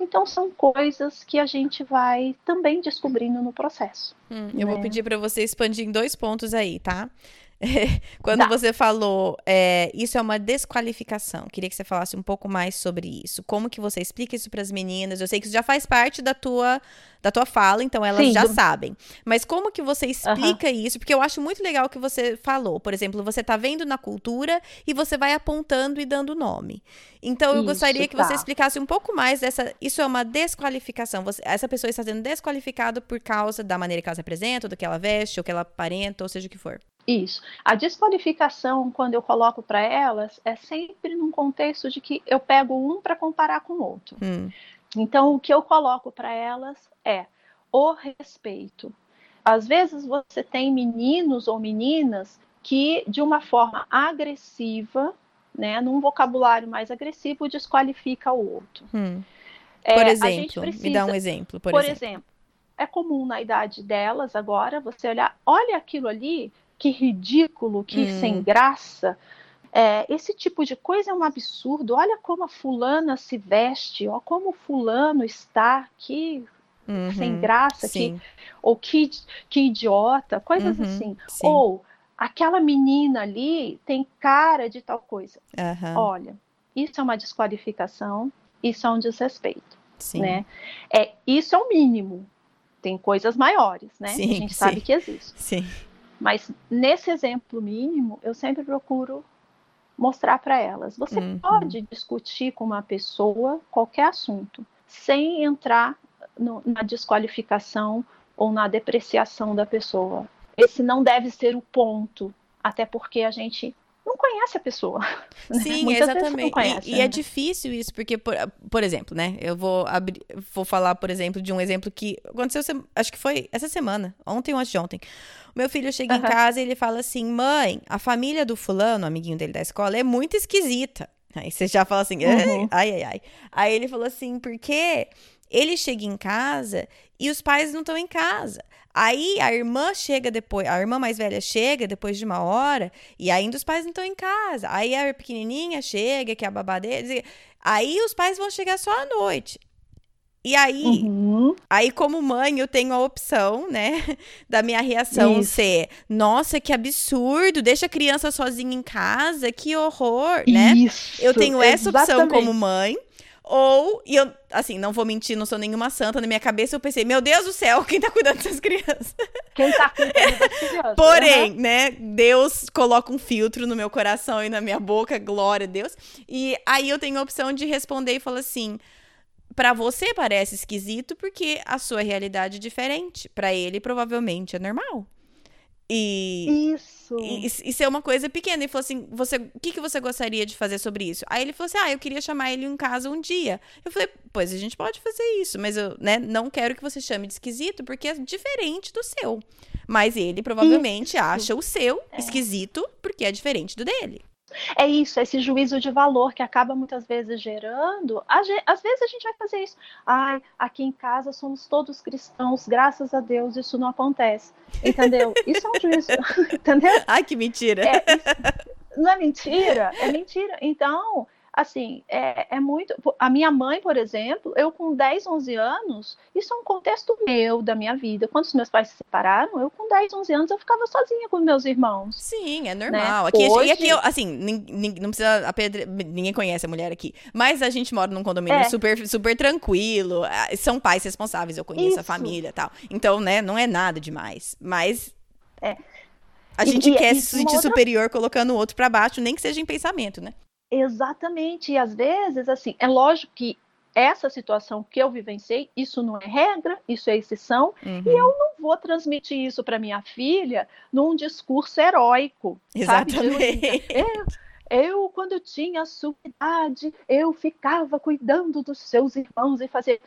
Speaker 3: Então são coisas que a gente vai também descobrindo no processo.
Speaker 2: Hum, eu vou né? pedir para você expandir em dois pontos aí, tá? (laughs) Quando tá. você falou, é, isso é uma desqualificação, queria que você falasse um pouco mais sobre isso. Como que você explica isso para as meninas? Eu sei que isso já faz parte da tua, da tua fala, então elas Sim, já do... sabem. Mas como que você explica isso? Porque eu acho muito legal o que você falou. Por exemplo, você está vendo na cultura e você vai apontando e dando nome. Então eu isso, gostaria que tá. você explicasse um pouco mais dessa. Isso é uma desqualificação. Você, essa pessoa está sendo desqualificada por causa da maneira que ela se apresenta, do que ela veste, ou que ela aparenta, ou seja o que for.
Speaker 3: Isso. A desqualificação, quando eu coloco para elas, é sempre num contexto de que eu pego um para comparar com o outro. Hum. Então, o que eu coloco para elas é o respeito. Às vezes você tem meninos ou meninas que, de uma forma agressiva, né, num vocabulário mais agressivo, desqualifica o outro.
Speaker 2: Hum. É, por exemplo, precisa, me dá um exemplo. Por,
Speaker 3: por
Speaker 2: exemplo.
Speaker 3: exemplo, é comum na idade delas agora você olhar, olha aquilo ali, que ridículo, que hum. sem graça. É, esse tipo de coisa é um absurdo. Olha como a fulana se veste, ó, como o fulano está, que uhum, sem graça, que, ou que, que idiota, coisas uhum, assim. Sim. Ou aquela menina ali tem cara de tal coisa. Uhum. Olha, isso é uma desqualificação, isso é um desrespeito. Sim. Né? É, isso é o mínimo. Tem coisas maiores, né? A gente sabe que existe.
Speaker 2: Sim.
Speaker 3: Mas nesse exemplo mínimo, eu sempre procuro mostrar para elas. Você uhum. pode discutir com uma pessoa qualquer assunto, sem entrar no, na desqualificação ou na depreciação da pessoa. Esse não deve ser o ponto, até porque a gente conhece a pessoa. (laughs)
Speaker 2: Né? Sim, exatamente. Conhece, e, né? e, é difícil isso, porque, por, por exemplo, né? Eu vou abrir, vou falar, por exemplo, de um exemplo que aconteceu, acho que foi essa semana, ontem ou antes de ontem. Meu filho chega uhum. em casa e ele fala assim: mãe, a família do fulano, amiguinho dele da escola, é muito esquisita. Aí você já fala assim, uhum. ai, ai, ai. Aí ele falou assim, por quê? Ele chega em casa e os pais não estão em casa. Aí a irmã chega depois, a irmã mais velha chega depois de uma hora e ainda os pais não estão em casa. Aí a pequenininha chega, que é a babá deles. Aí os pais vão chegar só à noite. E aí, uhum. aí como mãe, eu tenho a opção, né, (laughs) da minha reação Isso. ser, nossa, que absurdo, deixa a criança sozinha em casa, que horror, né? Isso, eu tenho essa exatamente. opção como mãe. Ou, e eu, assim, não vou mentir, não sou nenhuma santa. Na minha cabeça eu pensei, meu Deus do céu, (laughs) quem tá cuidando dessas crianças?
Speaker 3: Quem tá cuidando das crianças? (laughs)
Speaker 2: Porém, uhum. né, Deus coloca um filtro no meu coração e na minha boca, glória a Deus. E aí eu tenho a opção de responder e falar assim: para você parece esquisito porque a sua realidade é diferente. Para ele, provavelmente é normal.
Speaker 3: E isso.
Speaker 2: E, isso é uma coisa pequena. Ele falou assim: você, o que, que você gostaria de fazer sobre isso? Aí ele falou assim: ah, eu queria chamar ele em casa um dia. Eu falei: pois a gente pode fazer isso, mas eu né, não quero que você chame de esquisito porque é diferente do seu. Mas ele provavelmente isso. acha o seu é. esquisito porque é diferente do dele.
Speaker 3: É isso, esse juízo de valor que acaba muitas vezes gerando. Às vezes a gente vai fazer isso. Ai, aqui em casa somos todos cristãos, graças a Deus isso não acontece. Entendeu? (laughs) Isso é um juízo. (laughs) entendeu?
Speaker 2: Ai, que mentira.
Speaker 3: É, isso, não é mentira? É mentira. Então, assim, é, é, muito. A minha mãe, por exemplo, eu com 10, 11 anos, isso é um contexto meu, da minha vida. Quando os meus pais se separaram, eu com 10, 11 anos, eu ficava sozinha com meus irmãos.
Speaker 2: Sim, é né? normal. Né? Aqui, Hoje... E aqui, assim, não precisa ninguém conhece a mulher aqui, mas a gente mora num condomínio é. super, super tranquilo. São pais responsáveis, eu conheço isso. a família e tal. Então, né, não é nada demais. Mas. É. A gente e, quer e, se sentir outra... superior colocando o outro para baixo, nem que seja em pensamento, né?
Speaker 3: Exatamente. E às vezes, assim, é lógico que essa situação que eu vivenciei, isso não é regra, isso é exceção, uhum. e eu não vou transmitir isso para minha filha num discurso heróico.
Speaker 2: Exatamente.
Speaker 3: Eu, eu, quando tinha a sua idade, eu ficava cuidando dos seus irmãos e fazer.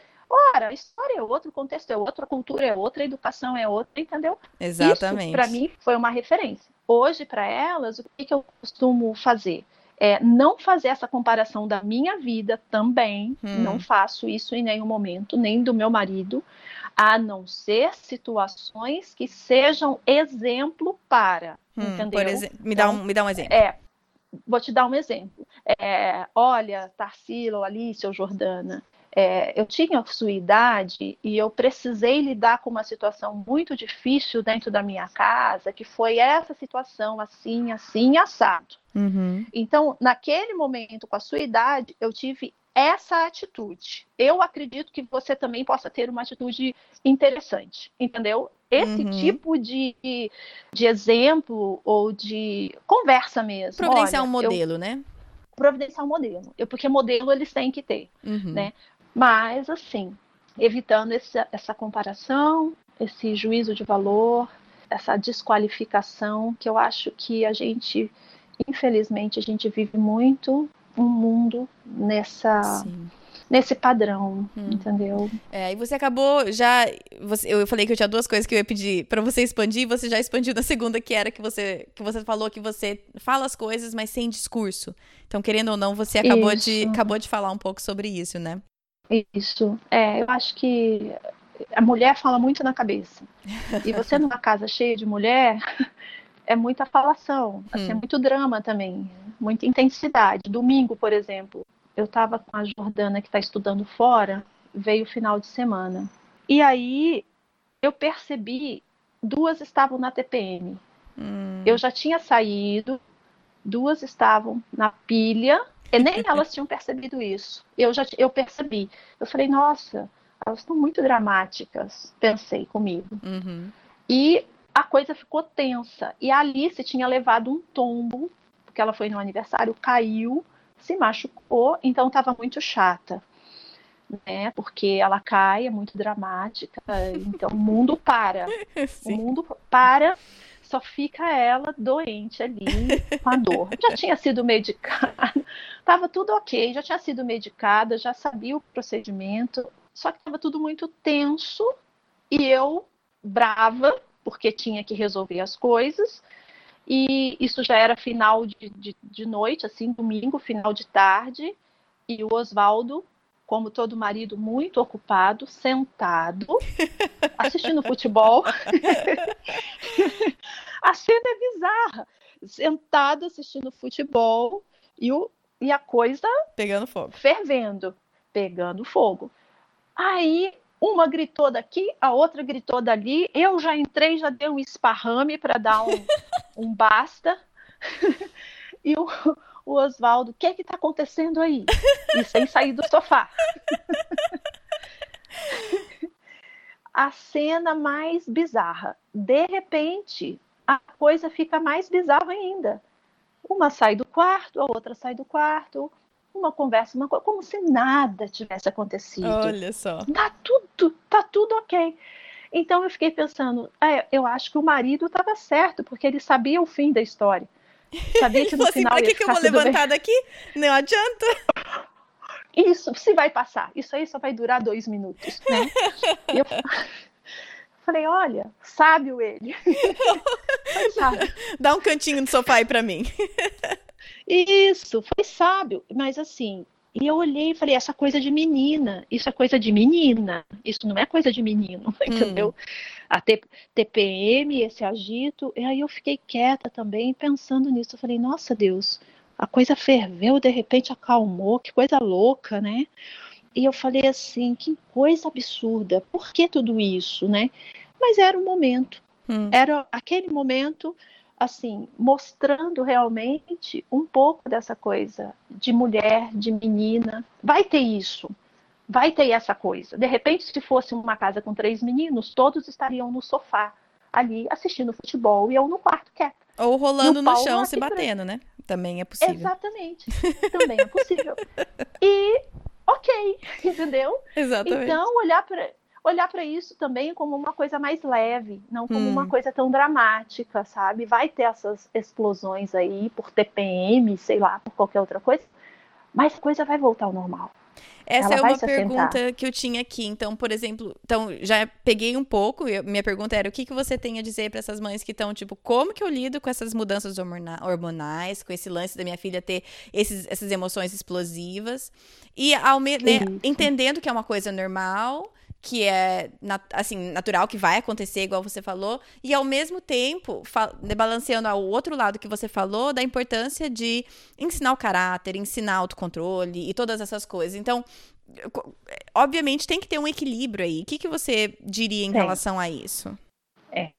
Speaker 3: Ora, a história é outra, o contexto é outro, a cultura é outra, a educação é outra, entendeu?
Speaker 2: Exatamente.
Speaker 3: Isso, para mim, foi uma referência. Hoje, para elas, o que, que eu costumo fazer? É, não fazer essa comparação da minha vida também, hum. não faço isso em nenhum momento, nem do meu marido, a não ser situações que sejam exemplo para, hum, entendeu? Por
Speaker 2: me, dá um, me dá um exemplo.
Speaker 3: É, vou te dar um exemplo. É, olha, Tarsila ou Alice ou Jordana, é, eu tinha sua idade e eu precisei lidar com uma situação muito difícil dentro da minha casa, que foi essa situação assim, assim, assado. Uhum. Então, naquele momento, com a sua idade, eu tive essa atitude. Eu acredito que você também possa ter uma atitude interessante, entendeu? Esse uhum. tipo de, de exemplo ou de conversa mesmo.
Speaker 2: Providenciar Olha, um modelo, eu, né?
Speaker 3: Providenciar um modelo. Eu, porque modelo eles têm que ter, uhum. né? Mas, assim, evitando esse, essa comparação, esse juízo de valor, essa desqualificação, que eu acho que a gente, infelizmente, a gente vive muito um mundo nessa, nesse padrão, hum. entendeu?
Speaker 2: É, e você acabou já. Você, eu falei que eu tinha duas coisas que eu ia pedir para você expandir, você já expandiu na segunda, que era que você, que você falou que você fala as coisas, mas sem discurso. Então, querendo ou não, você acabou, de, acabou de falar um pouco sobre isso, né?
Speaker 3: Isso. É, eu acho que a mulher fala muito na cabeça. E você numa (laughs) casa cheia de mulher, (laughs) é muita falação, assim, é hum. é muito drama também, muita intensidade. Domingo, por exemplo, eu estava com a Jordana que está estudando fora, veio o final de semana. E aí eu percebi, duas estavam na TPM. Hum. Eu já tinha saído, duas estavam na pilha, e nem elas tinham percebido isso. Eu já eu percebi. Eu falei, nossa, elas estão muito dramáticas, pensei comigo. Uhum. E a coisa ficou tensa. E a Alice tinha levado um tombo, porque ela foi no aniversário, caiu se machucou, então estava muito chata, né? Porque ela cai, é muito dramática, (laughs) então o mundo para. Sim. O mundo para, só fica ela doente ali com a dor. Já tinha sido medicada, (laughs) estava tudo ok, já tinha sido medicada, já sabia o procedimento, só que estava tudo muito tenso e eu brava, porque tinha que resolver as coisas e isso já era final de, de, de noite, assim, domingo, final de tarde. E o Oswaldo, como todo marido muito ocupado, sentado, (laughs) assistindo futebol. (laughs) a cena é bizarra. Sentado assistindo futebol e, o, e a coisa.
Speaker 2: Pegando fogo.
Speaker 3: Fervendo. Pegando fogo. Aí uma gritou daqui, a outra gritou dali. Eu já entrei, já dei um esparrame para dar um, (laughs) um basta. e o, o Oswaldo, o que é que está acontecendo aí? E sem sair do sofá. a cena mais bizarra. De repente, a coisa fica mais bizarra ainda. Uma sai do quarto, a outra sai do quarto, uma conversa, uma coisa, como se nada tivesse acontecido.
Speaker 2: Olha só.
Speaker 3: Tá tudo, tá tudo ok. Então eu fiquei pensando, é, eu acho que o marido estava certo, porque ele sabia o fim da história. Sabia (laughs) que no
Speaker 2: assim,
Speaker 3: final
Speaker 2: pra que, que eu vou levantar bem. daqui? Não adianta.
Speaker 3: Isso, se vai passar. Isso aí só vai durar dois minutos, né? eu (laughs) falei, olha, sábio ele. (laughs)
Speaker 2: Dá um cantinho no sofá aí pra mim.
Speaker 3: Isso, foi sábio, mas assim, e eu olhei e falei, essa coisa de menina, isso é coisa de menina, isso não é coisa de menino, entendeu? Hum. A TPM, esse agito, e aí eu fiquei quieta também, pensando nisso, eu falei, nossa Deus, a coisa ferveu, de repente acalmou, que coisa louca, né? E eu falei assim, que coisa absurda, por que tudo isso, né? Mas era o momento, hum. era aquele momento assim, mostrando realmente um pouco dessa coisa de mulher, de menina. Vai ter isso, vai ter essa coisa. De repente, se fosse uma casa com três meninos, todos estariam no sofá, ali, assistindo futebol, e eu no quarto quieta.
Speaker 2: Ou rolando no chão, se batendo, né? Também é possível.
Speaker 3: Exatamente, também é possível. (laughs) E, ok, (laughs) entendeu?
Speaker 2: Exatamente.
Speaker 3: Então, olhar para olhar para isso também como uma coisa mais leve, não como hum. uma coisa tão dramática, sabe? Vai ter essas explosões aí por TPM, sei lá, por qualquer outra coisa, mas a coisa vai voltar ao normal.
Speaker 2: Essa Ela é uma pergunta que eu tinha aqui. Então, por exemplo, então já peguei um pouco. Eu, minha pergunta era o que, que você tem a dizer para essas mães que estão tipo, como que eu lido com essas mudanças hormonais, com esse lance da minha filha ter esses, essas emoções explosivas e ao né, entendendo que é uma coisa normal, que é assim natural que vai acontecer igual você falou e ao mesmo tempo balanceando ao outro lado que você falou da importância de ensinar o caráter ensinar autocontrole e todas essas coisas. Então obviamente tem que ter um equilíbrio aí. O que, que você diria em relação a isso?
Speaker 3: É.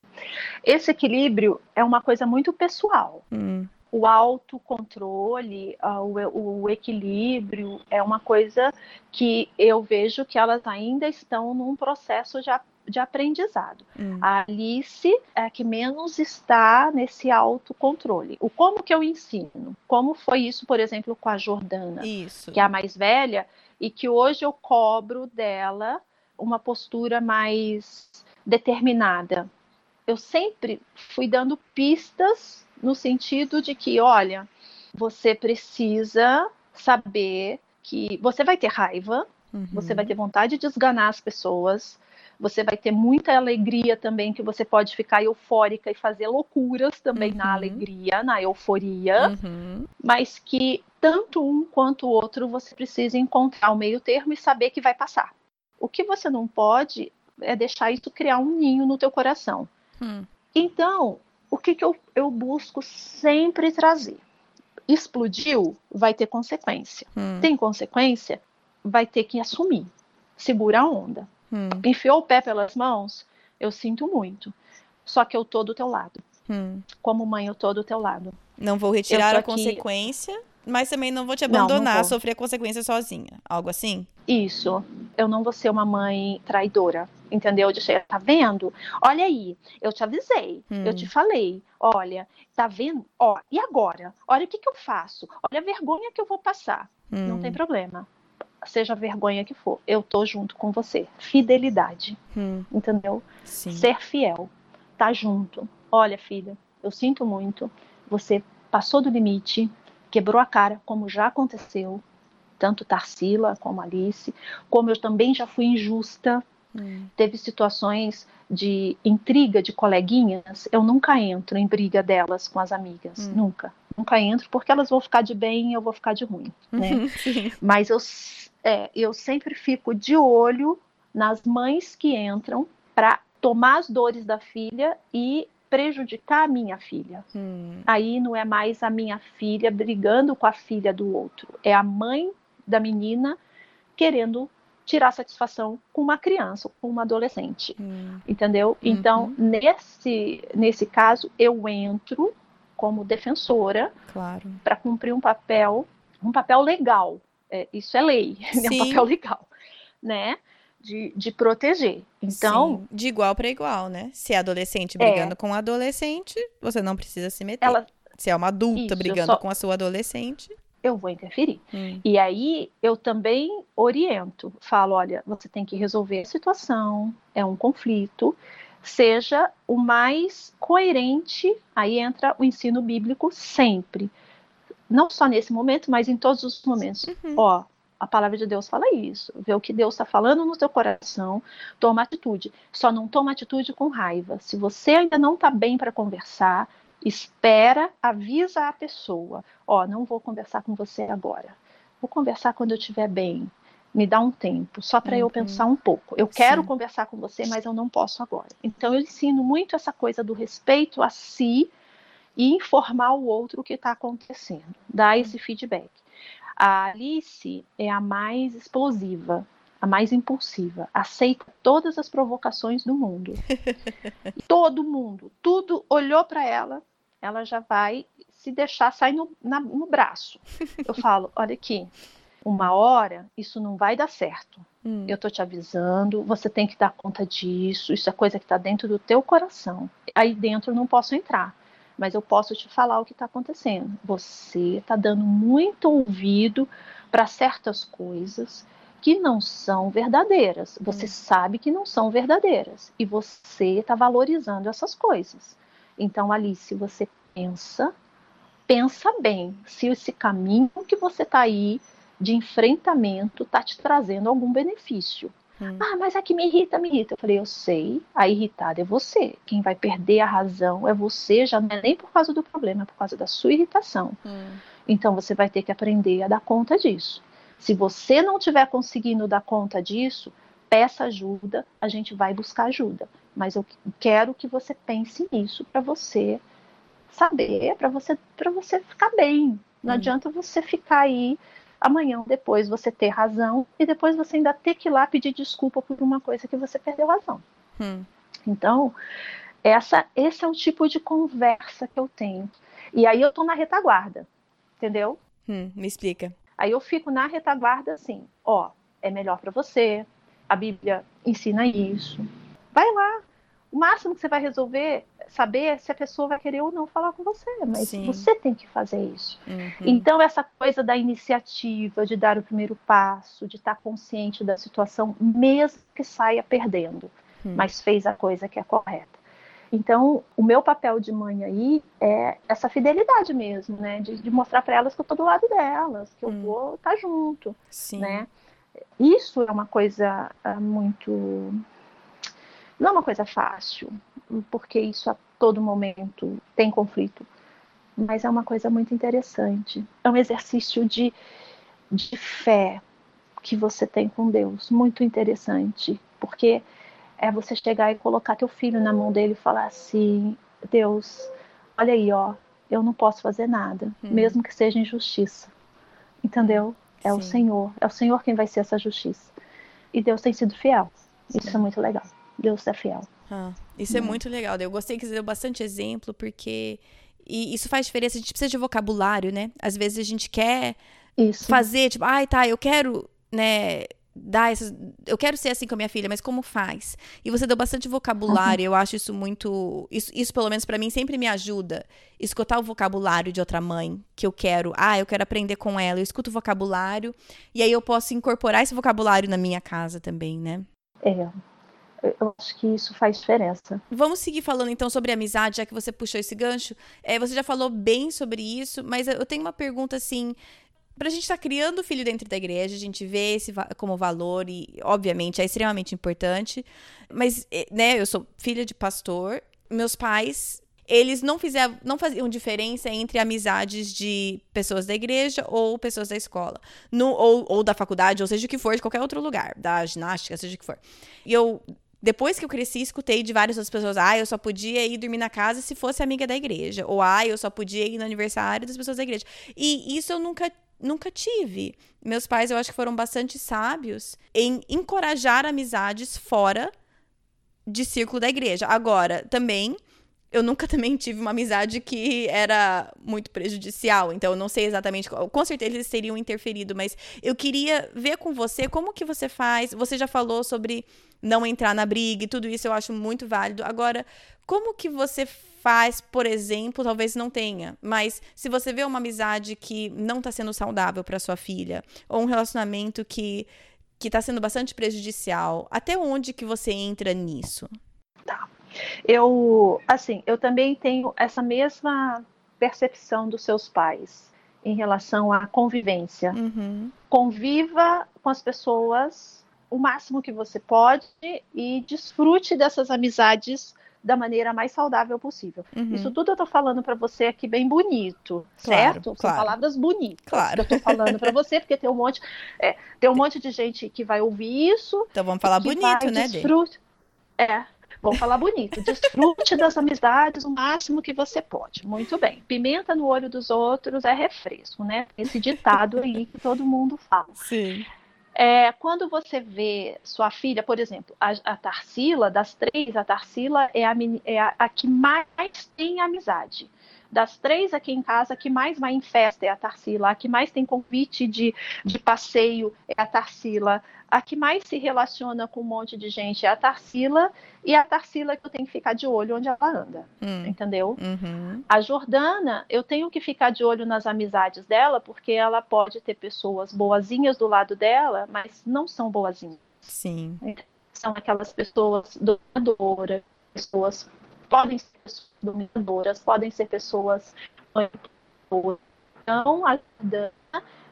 Speaker 3: Esse equilíbrio é uma coisa muito pessoal. Hum o autocontrole, uh, o, o, equilíbrio é uma coisa que eu vejo que elas ainda estão num processo de, de aprendizado. Hum. A Alice é a que menos está nesse autocontrole. O como que eu ensino? Como foi isso, por exemplo, com a Jordana,
Speaker 2: isso.
Speaker 3: que é a mais velha, e que hoje eu cobro dela uma postura mais determinada. Eu sempre fui dando pistas no sentido de que, olha, você precisa saber que você vai ter raiva, uhum. você vai ter vontade de desganar as pessoas, você vai ter muita alegria também, que você pode ficar eufórica e fazer loucuras também uhum. na alegria, na euforia, uhum. mas que tanto um quanto o outro você precisa encontrar o meio termo e saber que vai passar. O que você não pode é deixar isso criar um ninho no teu coração. Hum. Então, o que, que eu, eu busco sempre trazer? Explodiu, vai ter consequência. Hum. Tem consequência, vai ter que assumir. Segura a onda. Hum. Enfiou o pé pelas mãos, eu sinto muito. Só que eu tô do teu lado. Hum. Como mãe, eu tô do teu lado.
Speaker 2: Não vou retirar a aqui... consequência, mas também não vou te abandonar, não, não sofrer a consequência sozinha. Algo assim?
Speaker 3: Isso. Eu não vou ser uma mãe traidora. Entendeu? De chegar, tá vendo? Olha aí, eu te avisei, hum. eu te falei. Olha, tá vendo? Ó, e agora? Olha o que, que eu faço. Olha a vergonha que eu vou passar. Hum. Não tem problema seja a vergonha que for, eu tô junto com você. Fidelidade, hum. entendeu? Sim. Ser fiel, tá junto. Olha, filha, eu sinto muito. Você passou do limite, quebrou a cara, como já aconteceu. Tanto Tarsila como Alice, como eu também já fui injusta. Hum. Teve situações de intriga de coleguinhas, eu nunca entro em briga delas com as amigas, hum. nunca. Nunca entro, porque elas vão ficar de bem e eu vou ficar de ruim, né? (laughs) Mas eu é, eu sempre fico de olho nas mães que entram para tomar as dores da filha e prejudicar a minha filha. Hum. Aí não é mais a minha filha brigando com a filha do outro, é a mãe da menina querendo tirar satisfação com uma criança, com uma adolescente, hum. entendeu? Uhum. Então nesse nesse caso eu entro como defensora claro. para cumprir um papel um papel legal é, isso é lei, (laughs) é um papel legal, né? De, de proteger. Então.
Speaker 2: Sim, de igual para igual, né? Se é adolescente brigando é, com um adolescente, você não precisa se meter. Ela, se é uma adulta isso, brigando só, com a sua adolescente.
Speaker 3: Eu vou interferir. Hum. E aí eu também oriento, falo: olha, você tem que resolver a situação, é um conflito, seja o mais coerente. Aí entra o ensino bíblico sempre não só nesse momento, mas em todos os momentos. Uhum. Ó, a palavra de Deus fala isso. Vê o que Deus está falando no teu coração, toma atitude. Só não toma atitude com raiva. Se você ainda não está bem para conversar, espera, avisa a pessoa. Ó, não vou conversar com você agora. Vou conversar quando eu estiver bem. Me dá um tempo, só para uhum. eu pensar um pouco. Eu quero Sim. conversar com você, mas eu não posso agora. Então eu ensino muito essa coisa do respeito a si e informar o outro o que está acontecendo, dar esse feedback. A Alice é a mais explosiva, a mais impulsiva, aceita todas as provocações do mundo. (laughs) Todo mundo, tudo olhou para ela, ela já vai se deixar sair no, na, no braço. Eu (laughs) falo, olha aqui, uma hora isso não vai dar certo. Hum. Eu tô te avisando, você tem que dar conta disso, isso é coisa que está dentro do teu coração. Aí dentro eu não posso entrar mas eu posso te falar o que está acontecendo. Você está dando muito ouvido para certas coisas que não são verdadeiras. Você hum. sabe que não são verdadeiras e você está valorizando essas coisas. Então, Alice, você pensa, pensa bem se esse caminho que você está aí de enfrentamento está te trazendo algum benefício. Hum. Ah, mas é que me irrita, me irrita. Eu falei, eu sei, a irritada é você. Quem vai perder a razão é você, já não é nem por causa do problema, é por causa da sua irritação. Hum. Então você vai ter que aprender a dar conta disso. Se você não estiver conseguindo dar conta disso, peça ajuda, a gente vai buscar ajuda. Mas eu quero que você pense nisso para você saber, para você, você ficar bem. Não hum. adianta você ficar aí amanhã ou depois você ter razão e depois você ainda ter que ir lá pedir desculpa por uma coisa que você perdeu razão. Hum. Então, essa, esse é o tipo de conversa que eu tenho. E aí eu tô na retaguarda, entendeu?
Speaker 2: Hum, me explica.
Speaker 3: Aí eu fico na retaguarda assim, ó, é melhor para você, a Bíblia ensina isso. Vai lá. O máximo que você vai resolver saber se a pessoa vai querer ou não falar com você, mas Sim. você tem que fazer isso. Uhum. Então, essa coisa da iniciativa, de dar o primeiro passo, de estar consciente da situação, mesmo que saia perdendo, uhum. mas fez a coisa que é correta. Então, o meu papel de mãe aí é essa fidelidade mesmo, né? De, de mostrar para elas que eu tô do lado delas, que eu hum. vou estar tá junto, Sim. né? Isso é uma coisa uh, muito. Não é uma coisa fácil, porque isso a todo momento tem conflito, mas é uma coisa muito interessante. É um exercício de, de fé que você tem com Deus, muito interessante, porque é você chegar e colocar teu filho na mão dele e falar assim: Deus, olha aí, ó, eu não posso fazer nada, hum. mesmo que seja injustiça. Entendeu? É Sim. o Senhor, é o Senhor quem vai ser essa justiça. E Deus tem sido fiel. Sim. Isso é muito legal. Deus é fiel.
Speaker 2: Ah, isso é hum. muito legal. Eu gostei que você deu bastante exemplo, porque e isso faz diferença. A gente precisa de vocabulário, né? Às vezes a gente quer isso. fazer, tipo, ai, tá, eu quero, né, dar essas. Eu quero ser assim com a minha filha, mas como faz? E você deu bastante vocabulário, uhum. eu acho isso muito. Isso, isso pelo menos para mim, sempre me ajuda. Escutar o vocabulário de outra mãe que eu quero. Ah, eu quero aprender com ela. Eu escuto o vocabulário. E aí eu posso incorporar esse vocabulário na minha casa também, né?
Speaker 3: É. Eu acho que isso faz diferença.
Speaker 2: Vamos seguir falando então sobre amizade, já que você puxou esse gancho. É, você já falou bem sobre isso, mas eu tenho uma pergunta assim para a gente estar tá criando o filho dentro da igreja, a gente vê esse como valor e, obviamente, é extremamente importante. Mas, né, eu sou filha de pastor, meus pais, eles não, fizeram, não faziam diferença entre amizades de pessoas da igreja ou pessoas da escola, no, ou, ou da faculdade, ou seja o que for, de qualquer outro lugar, da ginástica, seja o que for. E eu depois que eu cresci, escutei de várias outras pessoas: ah, eu só podia ir dormir na casa se fosse amiga da igreja. Ou ah, eu só podia ir no aniversário das pessoas da igreja. E isso eu nunca nunca tive. Meus pais, eu acho que foram bastante sábios em encorajar amizades fora de círculo da igreja. Agora, também, eu nunca (laughs) também tive uma amizade que era muito prejudicial, então eu não sei exatamente, com certeza eles teriam interferido, mas eu queria ver com você como que você faz. Você já falou sobre não entrar na briga e tudo isso eu acho muito válido. Agora, como que você faz, por exemplo, talvez não tenha, mas se você vê uma amizade que não está sendo saudável para sua filha, ou um relacionamento que que está sendo bastante prejudicial, até onde que você entra nisso?
Speaker 3: Tá. Eu, assim, eu também tenho essa mesma percepção dos seus pais em relação à convivência. Uhum. Conviva com as pessoas o máximo que você pode e desfrute dessas amizades da maneira mais saudável possível. Uhum. Isso tudo eu tô falando para você aqui bem bonito, claro, certo? São claro. palavras bonitas claro. que eu tô falando para você, porque tem um monte, é, tem um monte de gente que vai ouvir isso.
Speaker 2: Então vamos falar bonito, né,
Speaker 3: desfrute, É, vamos falar bonito. Desfrute das amizades o máximo que você pode. Muito bem. Pimenta no olho dos outros é refresco, né? Esse ditado aí que todo mundo fala.
Speaker 2: Sim.
Speaker 3: É, quando você vê sua filha, por exemplo, a, a Tarsila, das três, a Tarsila é, a, é a, a, que mais tem amizade. Das três aqui em casa, a que mais vai em festa é a Tarsila, a que mais tem convite de, de passeio é a Tarsila, a que mais se relaciona com um monte de gente é a Tarsila, e a Tarsila que eu tenho que ficar de olho onde ela anda, hum. entendeu?
Speaker 2: Uhum.
Speaker 3: A Jordana, eu tenho que ficar de olho nas amizades dela, porque ela pode ter pessoas boazinhas do lado dela, mas não são boazinhas.
Speaker 2: Sim.
Speaker 3: São aquelas pessoas dominadoras, pessoas podem ser pessoas dominadoras, podem ser pessoas então a Jordana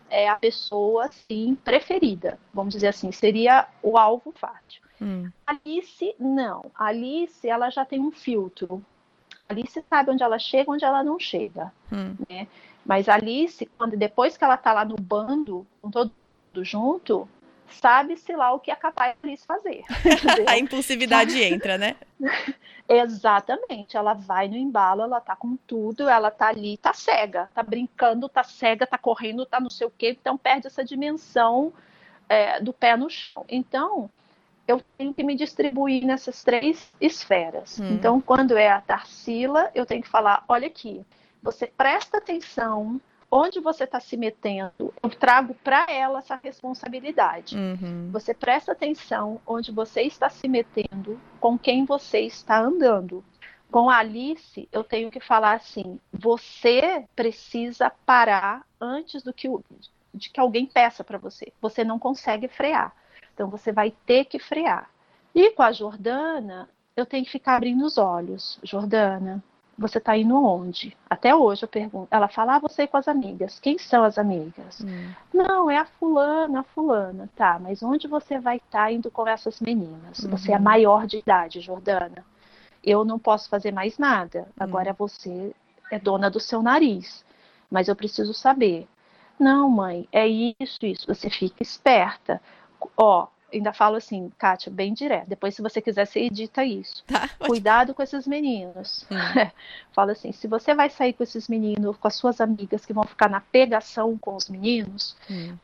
Speaker 3: é a pessoa assim preferida, vamos dizer assim, seria o alvo fácil. Hum. Alice não, Alice ela já tem um filtro. Alice sabe onde ela chega, onde ela não chega, hum. né? Mas Alice, quando depois que ela tá lá no bando, com todo mundo junto, sabe-se lá o que é capaz de fazer. (laughs)
Speaker 2: a impulsividade entra, né? (laughs)
Speaker 3: Exatamente, ela vai no embalo, ela tá com tudo, ela tá ali, tá cega, tá brincando, tá cega, tá correndo, tá não sei o quê, então perde essa dimensão é, do pé no chão. Então, eu tenho que me distribuir nessas três esferas. Hum. Então, quando é a Tarsila, eu tenho que falar: olha aqui, você presta atenção onde você está se metendo, eu trago para ela essa responsabilidade.
Speaker 2: Uhum.
Speaker 3: Você presta atenção onde você está se metendo, com quem você está andando. Com a Alice, eu tenho que falar assim: você precisa parar antes do que de que alguém peça para você. Você não consegue frear. Então você vai ter que frear. E com a Jordana, eu tenho que ficar abrindo os olhos. Jordana, você está indo onde? Até hoje eu pergunto. Ela fala, ah, você com as amigas. Quem são as amigas? Hum. Não, é a fulana, a fulana. Tá, mas onde você vai estar tá indo com essas meninas? Uhum. Você é maior de idade, Jordana. Eu não posso fazer mais nada. Hum. Agora você é dona do seu nariz. Mas eu preciso saber. Não, mãe, é isso, isso. Você fica esperta. Ó, ainda falo assim, Kátia, bem direto. Depois, se você quiser, você edita isso. Tá, Cuidado com esses meninos. Hum. (laughs) Fala assim, se você vai sair com esses meninos, com as suas amigas que vão ficar na pegação com os meninos, hum.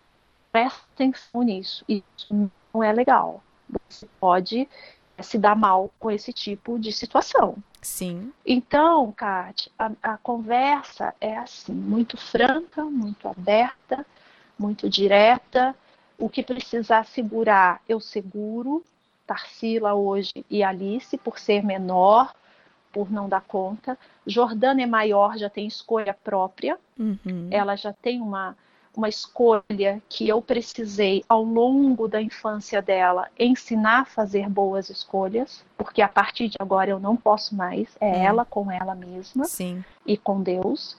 Speaker 3: presta atenção nisso. Isso não é legal. Você pode se dar mal com esse tipo de situação.
Speaker 2: Sim.
Speaker 3: Então, Kátia, a, a conversa é assim, muito franca, muito aberta, muito direta o que precisar segurar, eu seguro. Tarsila hoje e Alice, por ser menor, por não dar conta. Jordana é maior, já tem escolha própria. Uhum. Ela já tem uma, uma escolha que eu precisei, ao longo da infância dela, ensinar a fazer boas escolhas, porque a partir de agora eu não posso mais. É uhum. ela com ela mesma
Speaker 2: Sim.
Speaker 3: e com Deus.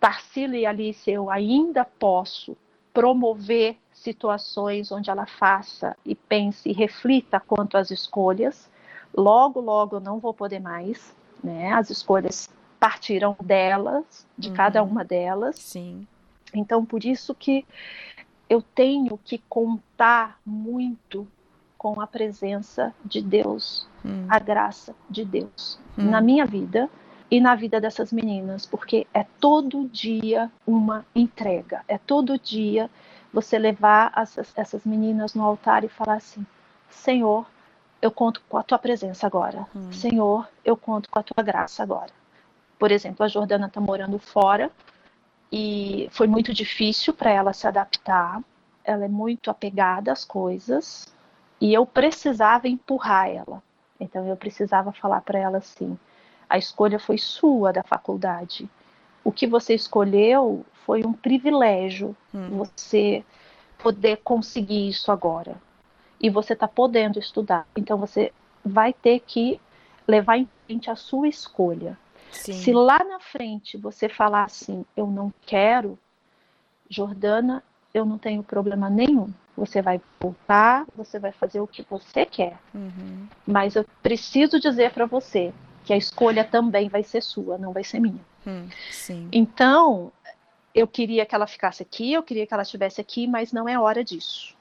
Speaker 3: Tarsila e Alice eu ainda posso promover situações onde ela faça e pense e reflita quanto às escolhas. Logo, logo eu não vou poder mais, né? As escolhas partiram delas, de uhum. cada uma delas.
Speaker 2: Sim.
Speaker 3: Então, por isso que eu tenho que contar muito com a presença de Deus, hum. a graça de Deus hum. na minha vida e na vida dessas meninas, porque é todo dia uma entrega, é todo dia você levar essas, essas meninas no altar e falar assim: Senhor, eu conto com a tua presença agora. Hum. Senhor, eu conto com a tua graça agora. Por exemplo, a Jordana está morando fora e foi muito difícil para ela se adaptar. Ela é muito apegada às coisas e eu precisava empurrar ela. Então eu precisava falar para ela assim: a escolha foi sua da faculdade. O que você escolheu foi um privilégio hum. você poder conseguir isso agora. E você está podendo estudar. Então você vai ter que levar em frente a sua escolha. Sim. Se lá na frente você falar assim, eu não quero, Jordana, eu não tenho problema nenhum. Você vai voltar, você vai fazer o que você quer. Uhum. Mas eu preciso dizer para você que a escolha também vai ser sua, não vai ser minha.
Speaker 2: Hum,
Speaker 3: então, eu queria que ela ficasse aqui, eu queria que ela estivesse aqui, mas não é hora disso.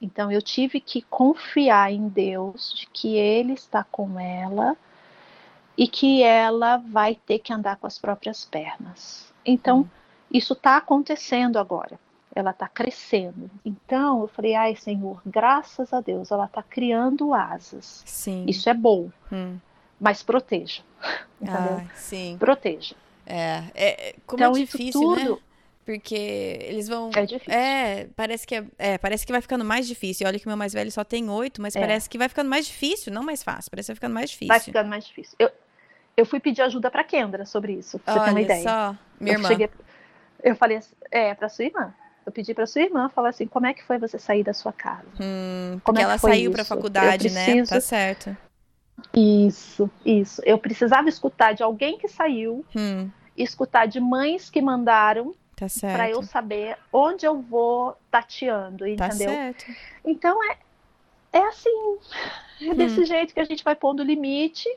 Speaker 3: Então, eu tive que confiar em Deus de que Ele está com ela e que ela vai ter que andar com as próprias pernas. Então, hum. isso está acontecendo agora. Ela está crescendo. Então, eu falei, ai, Senhor, graças a Deus, ela está criando asas.
Speaker 2: Sim.
Speaker 3: Isso é bom. Hum mas proteja.
Speaker 2: Ah, sim.
Speaker 3: Proteja.
Speaker 2: É, é como então, é difícil, né? tudo... né? Porque eles vão.
Speaker 3: É difícil.
Speaker 2: É, parece que, é, é, parece que vai ficando mais difícil. Olha que meu mais velho só tem oito, mas é. parece que vai ficando mais difícil, não mais fácil. Parece que vai ficando mais difícil.
Speaker 3: Vai ficando mais difícil. Eu, eu fui pedir ajuda pra Kendra sobre isso, pra você ter uma ideia.
Speaker 2: Só. Minha
Speaker 3: eu
Speaker 2: irmã.
Speaker 3: Cheguei, eu falei assim, é, pra sua irmã. Eu pedi pra sua irmã falar assim: como é que foi você sair da sua casa?
Speaker 2: Hum, como porque é ela saiu isso? pra faculdade, né? preciso... né? Tá certo.
Speaker 3: Isso, isso. Eu precisava escutar de alguém que saiu,
Speaker 2: hum.
Speaker 3: Escutar de mães que mandaram,
Speaker 2: tá
Speaker 3: para eu saber onde eu vou tateando, tá entendeu?
Speaker 2: Tá certo.
Speaker 3: Então é, é assim, é desse hum. jeito que a gente vai pondo limite.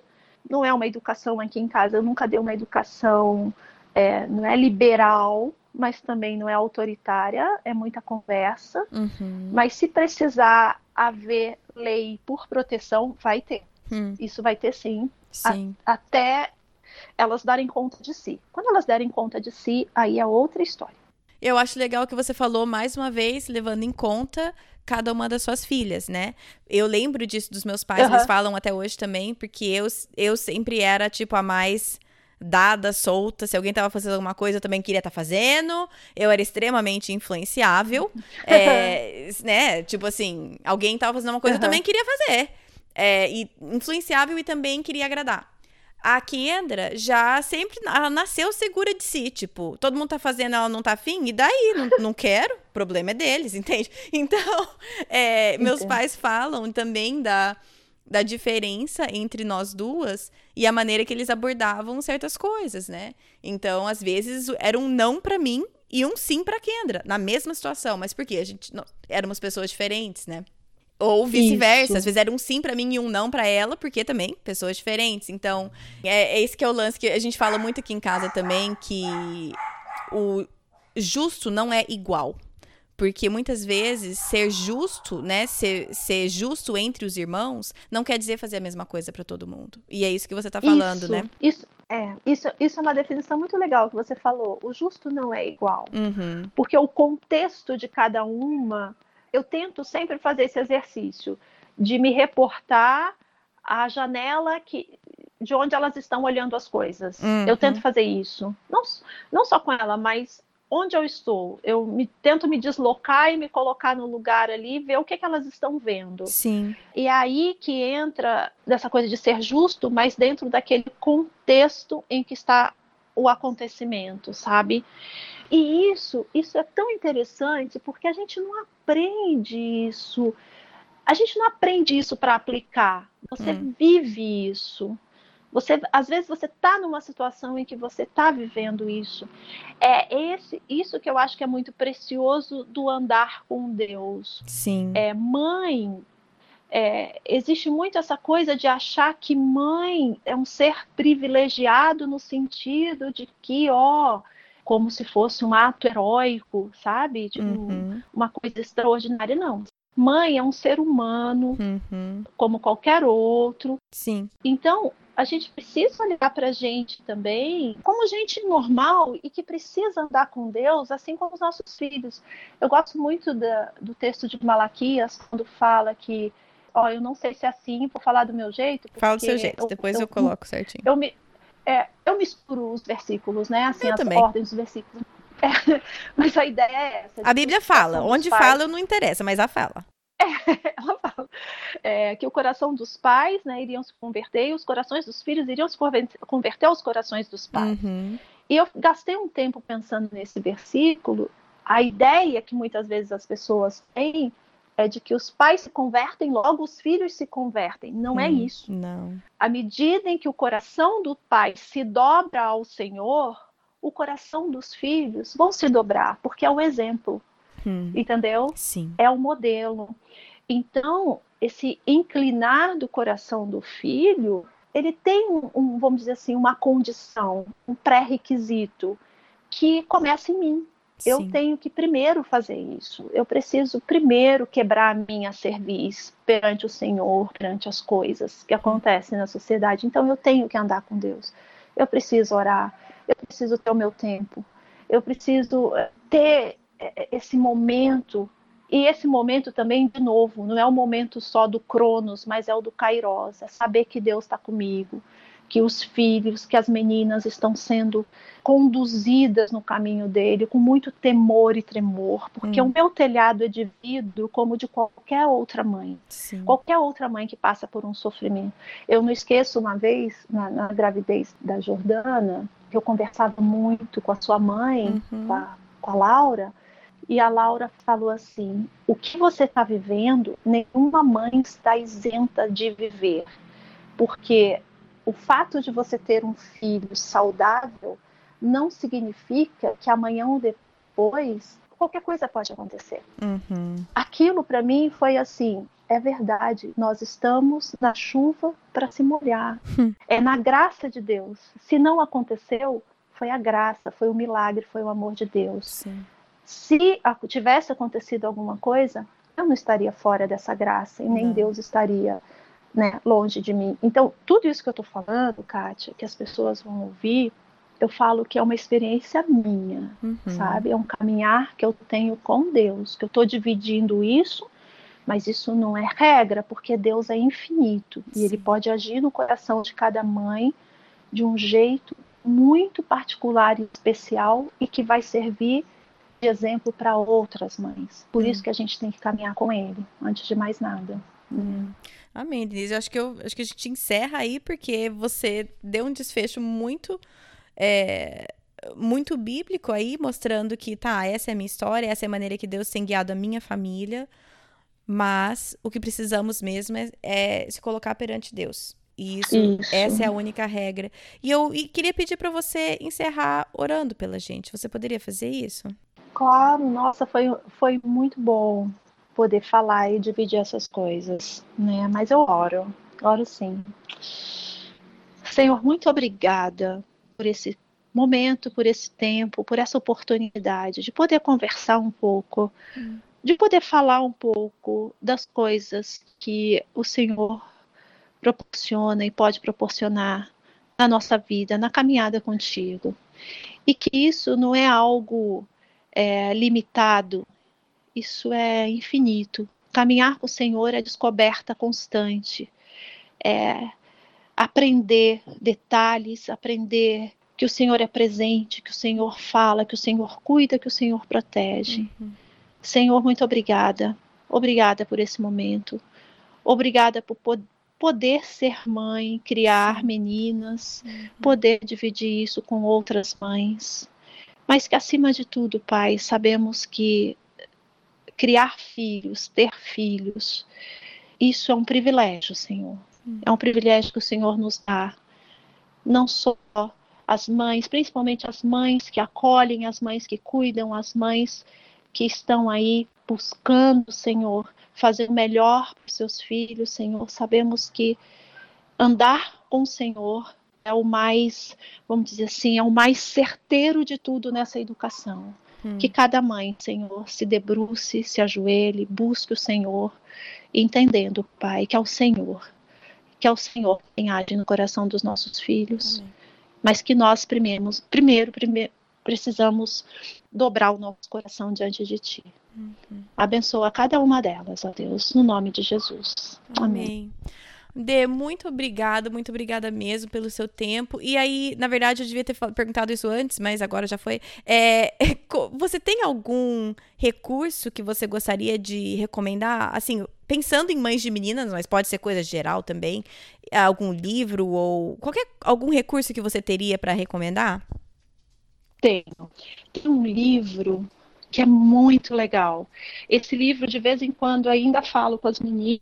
Speaker 3: Não é uma educação aqui em casa, eu nunca dei uma educação, é, não é liberal, mas também não é autoritária, é muita conversa.
Speaker 2: Uhum.
Speaker 3: Mas se precisar haver lei por proteção, vai ter.
Speaker 2: Hum.
Speaker 3: Isso vai ter sim,
Speaker 2: sim.
Speaker 3: A, até elas darem conta de si. Quando elas derem conta de si, aí é outra história.
Speaker 2: Eu acho legal que você falou mais uma vez, levando em conta cada uma das suas filhas, né? Eu lembro disso dos meus pais, uhum. eles falam até hoje também, porque eu, eu sempre era, tipo, a mais dada, solta. Se alguém tava fazendo alguma coisa, eu também queria estar tá fazendo. Eu era extremamente influenciável. (laughs) é, né? Tipo assim, alguém tava fazendo uma coisa, uhum. eu também queria fazer é, e influenciável e também queria agradar. A Kendra já sempre ela nasceu segura de si, tipo, todo mundo tá fazendo, ela não tá afim, e daí? Não, não quero, o problema é deles, (laughs) entende? Então, é, meus pais falam também da, da diferença entre nós duas e a maneira que eles abordavam certas coisas, né? Então, às vezes era um não para mim e um sim para Kendra, na mesma situação, mas por quê? A gente não, éramos pessoas diferentes, né? Ou vice-versa, às vezes era um sim para mim e um não para ela, porque também pessoas diferentes. Então, é, é esse que é o lance que a gente fala muito aqui em casa também, que o justo não é igual. Porque muitas vezes ser justo, né, ser, ser justo entre os irmãos, não quer dizer fazer a mesma coisa para todo mundo. E é isso que você está falando,
Speaker 3: isso,
Speaker 2: né?
Speaker 3: Isso, é, isso, isso é uma definição muito legal que você falou. O justo não é igual.
Speaker 2: Uhum.
Speaker 3: Porque o contexto de cada uma, eu tento sempre fazer esse exercício de me reportar à janela que, de onde elas estão olhando as coisas.
Speaker 2: Uhum.
Speaker 3: Eu tento fazer isso. Não, não só com ela, mas onde eu estou. Eu me, tento me deslocar e me colocar no lugar ali, ver o que, que elas estão vendo.
Speaker 2: Sim.
Speaker 3: E é aí que entra dessa coisa de ser justo, mas dentro daquele contexto em que está o acontecimento, sabe? E isso, isso é tão interessante porque a gente não aprende isso. A gente não aprende isso para aplicar. Você hum. vive isso. Você, às vezes você está numa situação em que você está vivendo isso. É esse, isso que eu acho que é muito precioso do andar com Deus.
Speaker 2: Sim.
Speaker 3: É mãe. É, existe muito essa coisa de achar que mãe é um ser privilegiado no sentido de que, ó, como se fosse um ato heróico, sabe? Tipo,
Speaker 2: uhum.
Speaker 3: uma coisa extraordinária. Não. Mãe é um ser humano,
Speaker 2: uhum.
Speaker 3: como qualquer outro.
Speaker 2: Sim.
Speaker 3: Então, a gente precisa olhar para a gente também como gente normal e que precisa andar com Deus, assim como os nossos filhos. Eu gosto muito da, do texto de Malaquias, quando fala que, ó, eu não sei se é assim, vou falar do meu jeito.
Speaker 2: Fala do seu jeito,
Speaker 3: eu,
Speaker 2: depois
Speaker 3: eu,
Speaker 2: eu coloco certinho.
Speaker 3: Eu, me, é, eu misturo os versículos, né? Assim,
Speaker 2: eu
Speaker 3: as
Speaker 2: também.
Speaker 3: ordens dos versículos. (laughs) É, mas a ideia é essa.
Speaker 2: A Bíblia fala, onde pais. fala não interessa, mas a fala. (laughs)
Speaker 3: ela fala é, que o coração dos pais né, iriam se converter e os corações dos filhos iriam se converter aos corações dos pais.
Speaker 2: Uhum.
Speaker 3: E eu gastei um tempo pensando nesse versículo. A ideia que muitas vezes as pessoas têm é de que os pais se convertem, logo os filhos se convertem. Não
Speaker 2: hum,
Speaker 3: é isso.
Speaker 2: Não.
Speaker 3: À medida em que o coração do pai se dobra ao Senhor, o coração dos filhos vão se dobrar, porque é o exemplo.
Speaker 2: Hum.
Speaker 3: Entendeu?
Speaker 2: Sim.
Speaker 3: É o modelo. Então, esse inclinar do coração do filho, ele tem um, um vamos dizer assim, uma condição, um pré-requisito que começa em mim.
Speaker 2: Sim.
Speaker 3: Eu tenho que primeiro fazer isso. Eu preciso primeiro quebrar a minha cerviz perante o Senhor, perante as coisas que acontecem na sociedade. Então eu tenho que andar com Deus. Eu preciso orar. Eu preciso ter o meu tempo. Eu preciso eh, ter eh, esse momento e esse momento também, de novo, não é o momento só do Cronos, mas é o do Kairos, é saber que Deus está comigo, que os filhos, que as meninas estão sendo conduzidas no caminho dele com muito temor e tremor, porque hum. o meu telhado é de vidro como de qualquer outra mãe,
Speaker 2: Sim.
Speaker 3: qualquer outra mãe que passa por um sofrimento. Eu não esqueço uma vez na, na gravidez da Jordana, que eu conversava muito com a sua mãe,
Speaker 2: uhum.
Speaker 3: com, a, com a Laura, e a Laura falou assim: o que você está vivendo, nenhuma mãe está isenta de viver, porque o fato de você ter um filho saudável não significa que amanhã ou depois qualquer coisa pode acontecer.
Speaker 2: Uhum.
Speaker 3: Aquilo para mim foi assim: é verdade, nós estamos na chuva para se molhar.
Speaker 2: Hum.
Speaker 3: É na graça de Deus. Se não aconteceu, foi a graça, foi o milagre, foi o amor de Deus.
Speaker 2: Sim.
Speaker 3: Se tivesse acontecido alguma coisa, eu não estaria fora dessa graça e nem
Speaker 2: Não.
Speaker 3: Deus estaria né, longe de mim. Então, tudo isso que eu estou falando, Kátia, que as pessoas vão ouvir, eu falo que é uma experiência minha,
Speaker 2: Uhum.
Speaker 3: sabe? É um caminhar que eu tenho com Deus, que eu estou dividindo isso, mas isso não é regra, porque Deus é infinito e Ele
Speaker 2: Sim.
Speaker 3: pode agir no coração de cada mãe de um jeito muito particular e especial e que vai servir de exemplo para outras mães. Por isso que a gente tem que caminhar com Ele, antes de mais nada.
Speaker 2: Amém, Denise. Eu acho que, eu, acho que a gente encerra aí porque você deu um desfecho muito. é, muito bíblico aí, mostrando que, tá, essa é a minha história, essa é a maneira que Deus tem guiado a minha família. mas o que precisamos mesmo é, é se colocar perante Deus. Isso,
Speaker 3: Isso.
Speaker 2: essa é a única regra. E eu e queria pedir para você encerrar orando pela gente. Você poderia fazer isso?
Speaker 3: Claro, nossa, foi, foi muito bom poder falar e dividir essas coisas, né? Mas eu oro, oro sim. Senhor, muito obrigada por esse momento, por esse tempo, por essa oportunidade de poder conversar um pouco,
Speaker 2: Hum.
Speaker 3: de poder falar um pouco das coisas que o Senhor proporciona e pode proporcionar na nossa vida, na caminhada contigo. E que isso não é algo é, limitado, isso é infinito. Caminhar com o Senhor é descoberta constante, é aprender detalhes, aprender que o Senhor é presente, que o Senhor fala, que o Senhor cuida, que o Senhor protege.
Speaker 2: Uhum.
Speaker 3: Senhor, muito obrigada. Obrigada por esse momento. Obrigada por po poder ser mãe, criar meninas,
Speaker 2: Uhum.
Speaker 3: poder dividir isso com outras mães. Mas que, acima de tudo, Pai, sabemos que criar filhos, ter filhos, isso é um privilégio, Senhor. É um privilégio que o Senhor nos dá. Não só as mães, principalmente as mães que acolhem, as mães que cuidam, as mães que estão aí buscando, Senhor, fazer o melhor para os seus filhos, Senhor. Sabemos que andar com o Senhor é o mais, vamos dizer assim, é o mais certeiro de tudo nessa educação.
Speaker 2: Hum.
Speaker 3: Que cada mãe, Senhor, se debruce, se ajoelhe, busque o Senhor, entendendo, Pai, que é o Senhor, que é o Senhor quem age no coração dos nossos filhos,
Speaker 2: Amém.
Speaker 3: mas que nós primeiros, primeiro, primeiro precisamos dobrar o nosso coração diante de Ti.
Speaker 2: Uhum.
Speaker 3: Abençoa cada uma delas, ó Deus, no nome de Jesus. Amém.
Speaker 2: Amém. Dê, muito obrigada, muito obrigada mesmo pelo seu tempo. E aí, na verdade, eu devia ter perguntado isso antes, mas agora já foi. É, (laughs) você tem algum recurso que você gostaria de recomendar? Assim, pensando em mães de meninas, mas pode ser coisa geral também. Algum livro ou qualquer algum recurso que você teria para recomendar?
Speaker 3: Tenho. Tem um livro que é muito legal. Esse livro, de vez em quando, ainda falo com as meninas,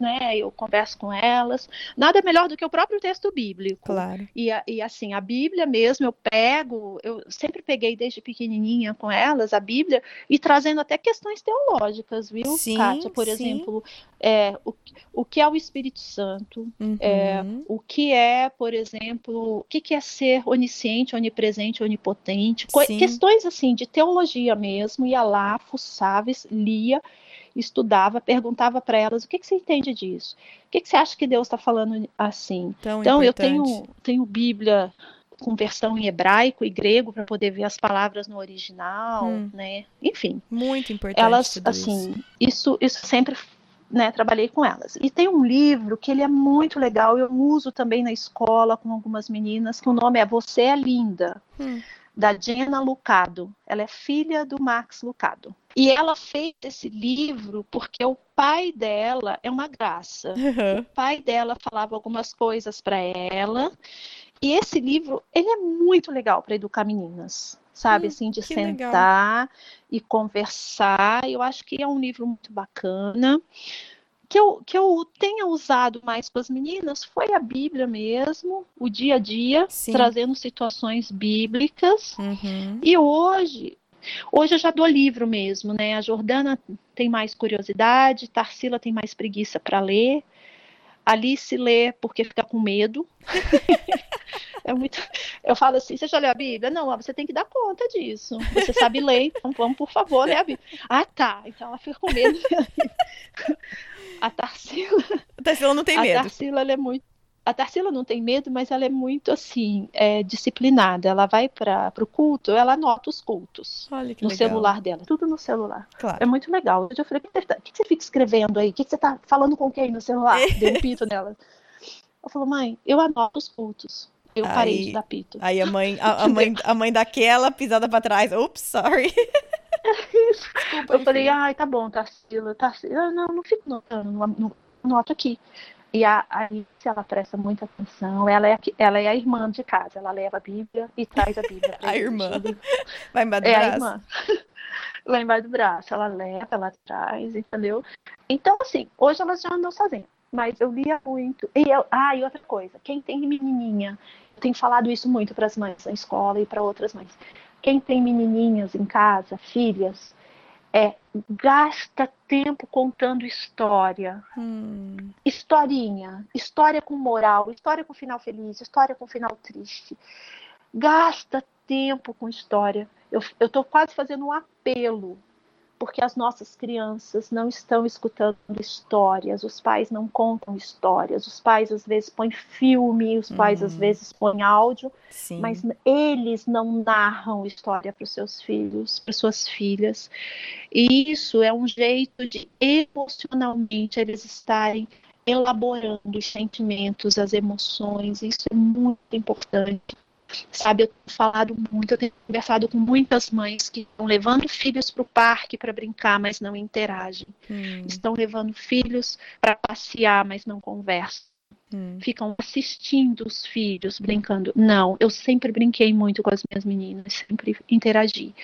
Speaker 3: né? Eu converso com elas. Nada melhor do que o próprio texto bíblico.
Speaker 2: Claro.
Speaker 3: E, e, assim, a Bíblia mesmo, eu pego, eu sempre peguei desde pequenininha com elas a Bíblia e trazendo até questões teológicas, viu,
Speaker 2: Sim,
Speaker 3: Kátia? Por
Speaker 2: sim.
Speaker 3: exemplo, é, o, o que é o Espírito Santo? É,
Speaker 2: Uhum.
Speaker 3: o que é, por exemplo, o que, que é ser onisciente, onipresente, onipotente,
Speaker 2: Sim.
Speaker 3: questões assim de teologia mesmo, ia lá, fuçava, lia, estudava, perguntava para elas o que, que você entende disso, o que, que você acha que Deus está falando assim.
Speaker 2: Tão
Speaker 3: Então eu
Speaker 2: importante.
Speaker 3: tenho, tenho Bíblia com versão em hebraico e grego para poder ver as palavras no original,
Speaker 2: Hum.
Speaker 3: né? Enfim,
Speaker 2: Muito importante
Speaker 3: elas
Speaker 2: tudo isso.
Speaker 3: assim isso isso sempre né, trabalhei com elas e tem um livro que ele é muito legal eu uso também na escola com algumas meninas que o nome é Você é Linda
Speaker 2: Hum.
Speaker 3: Da Jenna Lucado. Ela é filha do Max Lucado. E ela fez esse livro porque o pai dela é uma graça. O pai dela falava algumas coisas para ela. E esse livro ele é muito legal para educar meninas sabe
Speaker 2: Hum,
Speaker 3: assim de
Speaker 2: que legal.
Speaker 3: sentar e conversar. Eu acho que é um livro muito bacana que eu, que eu tenha usado mais com as meninas foi a Bíblia mesmo o dia a dia
Speaker 2: Sim.
Speaker 3: trazendo situações bíblicas
Speaker 2: Uhum.
Speaker 3: e hoje, hoje eu já dou livro mesmo, né? A Jordana tem mais curiosidade, Tarsila tem mais preguiça para ler, Alice lê porque fica com medo. (laughs) (laughs) é muito. Eu falo assim: você já leu a Bíblia? Não, você tem que dar conta disso. Você sabe ler, então vamos, por favor, ler a Bíblia. Ah, tá. Então ela fica com medo. (laughs) a Tarsila,
Speaker 2: A Tarsila não tem
Speaker 3: a
Speaker 2: medo.
Speaker 3: Tarsila ela é muito. A Tarsila não tem medo, mas ela é muito assim, é, disciplinada. Ela vai para o culto, ela anota os cultos
Speaker 2: Olha que
Speaker 3: no
Speaker 2: legal.
Speaker 3: celular dela, tudo no celular.
Speaker 2: Claro.
Speaker 3: É muito legal. Eu falei, o que, você tá- que você fica escrevendo aí? O que você tá falando com quem no celular? (laughs) Deu um pito nela. Ela falou, mãe, eu anoto os cultos. Eu parei
Speaker 2: Aí-
Speaker 3: de dar pito.
Speaker 2: Aí a mãe, a, a (laughs) mãe, a mãe daquela pisada pra trás. Ups, sorry. (laughs) Desculpa,
Speaker 3: Eu falei,
Speaker 2: enfim.
Speaker 3: ai, tá bom, Tarsila, Tarsila. Ah, Não, não fico notando, não, não, aqui. E a a Alice, ela presta muita atenção. Ela é, a ela é a irmã de casa. Ela leva a Bíblia e traz a Bíblia (laughs)
Speaker 2: A irmã. Vai embaixo do
Speaker 3: É a
Speaker 2: braço.
Speaker 3: irmã. lá embaixo do braço. Ela leva, ela traz, entendeu? Então, assim, hoje elas já andam sozinhas. Mas eu lia muito. E eu, ah, e outra coisa, quem tem menininha, eu tenho falado isso muito para as mães na escola e para outras mães. Quem tem menininhas em casa, filhas, é gasta tempo contando história. Hum. Historinha, história com moral, história com final feliz, história com final triste. Gasta tempo com história. Eu estou quase fazendo um apelo porque as nossas crianças não estão escutando histórias, os pais não contam histórias, os pais às vezes põem filme, os pais uhum. às vezes põem áudio, Sim. mas eles não narram história para os seus filhos, para suas filhas. E isso é um jeito de emocionalmente eles estarem elaborando os sentimentos, as emoções, isso é muito importante Sabe, eu tenho falado muito, eu tenho conversado com muitas mães que estão levando filhos para o parque para brincar, mas não interagem. Hum. Estão levando filhos para passear, mas não conversam. Hum. Ficam assistindo os filhos brincando. Não, eu sempre brinquei muito com as minhas meninas, sempre interagi.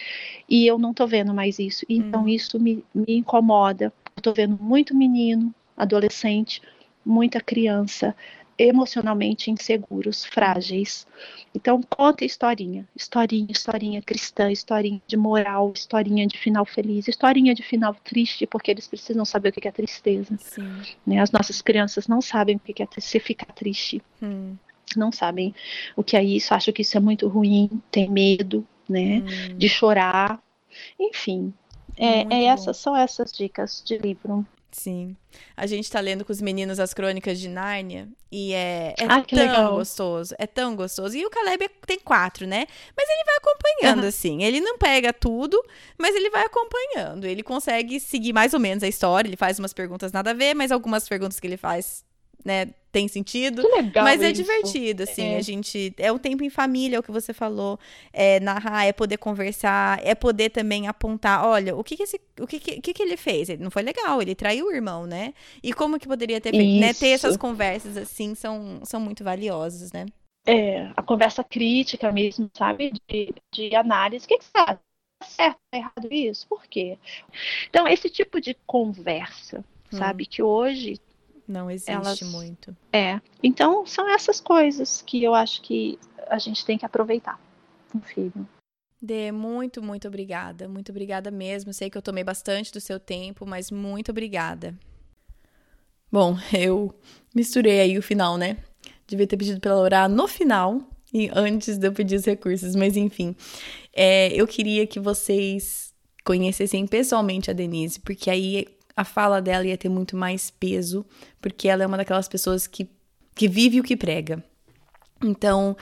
Speaker 3: E eu não estou vendo mais isso. Então hum. isso me, me incomoda. Eu estou vendo muito menino, adolescente, muita criança emocionalmente inseguros, frágeis. Então, conta historinha, historinha, historinha cristã, historinha de moral, historinha de final feliz, historinha de final triste, porque eles precisam saber o que é tristeza. Né? As nossas crianças não sabem o que é se ficar triste. Hum. Não sabem o que é isso, acham que isso é muito ruim, tem medo, né, hum. de chorar, enfim. É, é essas são essas dicas de livro.
Speaker 2: Sim. A gente tá lendo com os meninos as crônicas de Nárnia e é, é ah, tão legal. gostoso. É tão gostoso. E o Caleb tem quatro, né? Mas ele vai acompanhando, uhum. assim. Ele não pega tudo, mas ele vai acompanhando. Ele consegue seguir mais ou menos a história. Ele faz umas perguntas nada a ver, mas algumas perguntas que ele faz né, tem sentido.
Speaker 3: Que legal
Speaker 2: mas
Speaker 3: é
Speaker 2: isso. divertido, assim. É. A gente. É um tempo em família, é o que você falou. É narrar, é poder conversar, é poder também apontar: olha, o que que, esse, o que, que, que, ele fez? Ele não foi legal, ele traiu o irmão, né? E como que poderia ter feito? Né? Ter essas conversas, assim, são, são muito valiosas, né?
Speaker 3: É, a conversa crítica mesmo, sabe? De, de análise. O que, que você acha? Tá certo, tá errado isso? Por quê? Então, esse tipo de conversa, hum. sabe? Que hoje
Speaker 2: não existe elas, muito.
Speaker 3: É. Então, são essas coisas que eu acho que a gente tem que aproveitar um filho.
Speaker 2: Dê, muito, muito obrigada. Muito obrigada mesmo. Sei que eu tomei bastante do seu tempo, mas muito obrigada. Bom, (laughs) eu misturei aí o final, né? Devia ter pedido para ela orar no final e antes de eu pedir os recursos, mas enfim. É, eu queria que vocês conhecessem pessoalmente a Denise, porque aí a fala dela ia ter muito mais peso, porque ela é uma daquelas pessoas que, que vive o que prega. Então,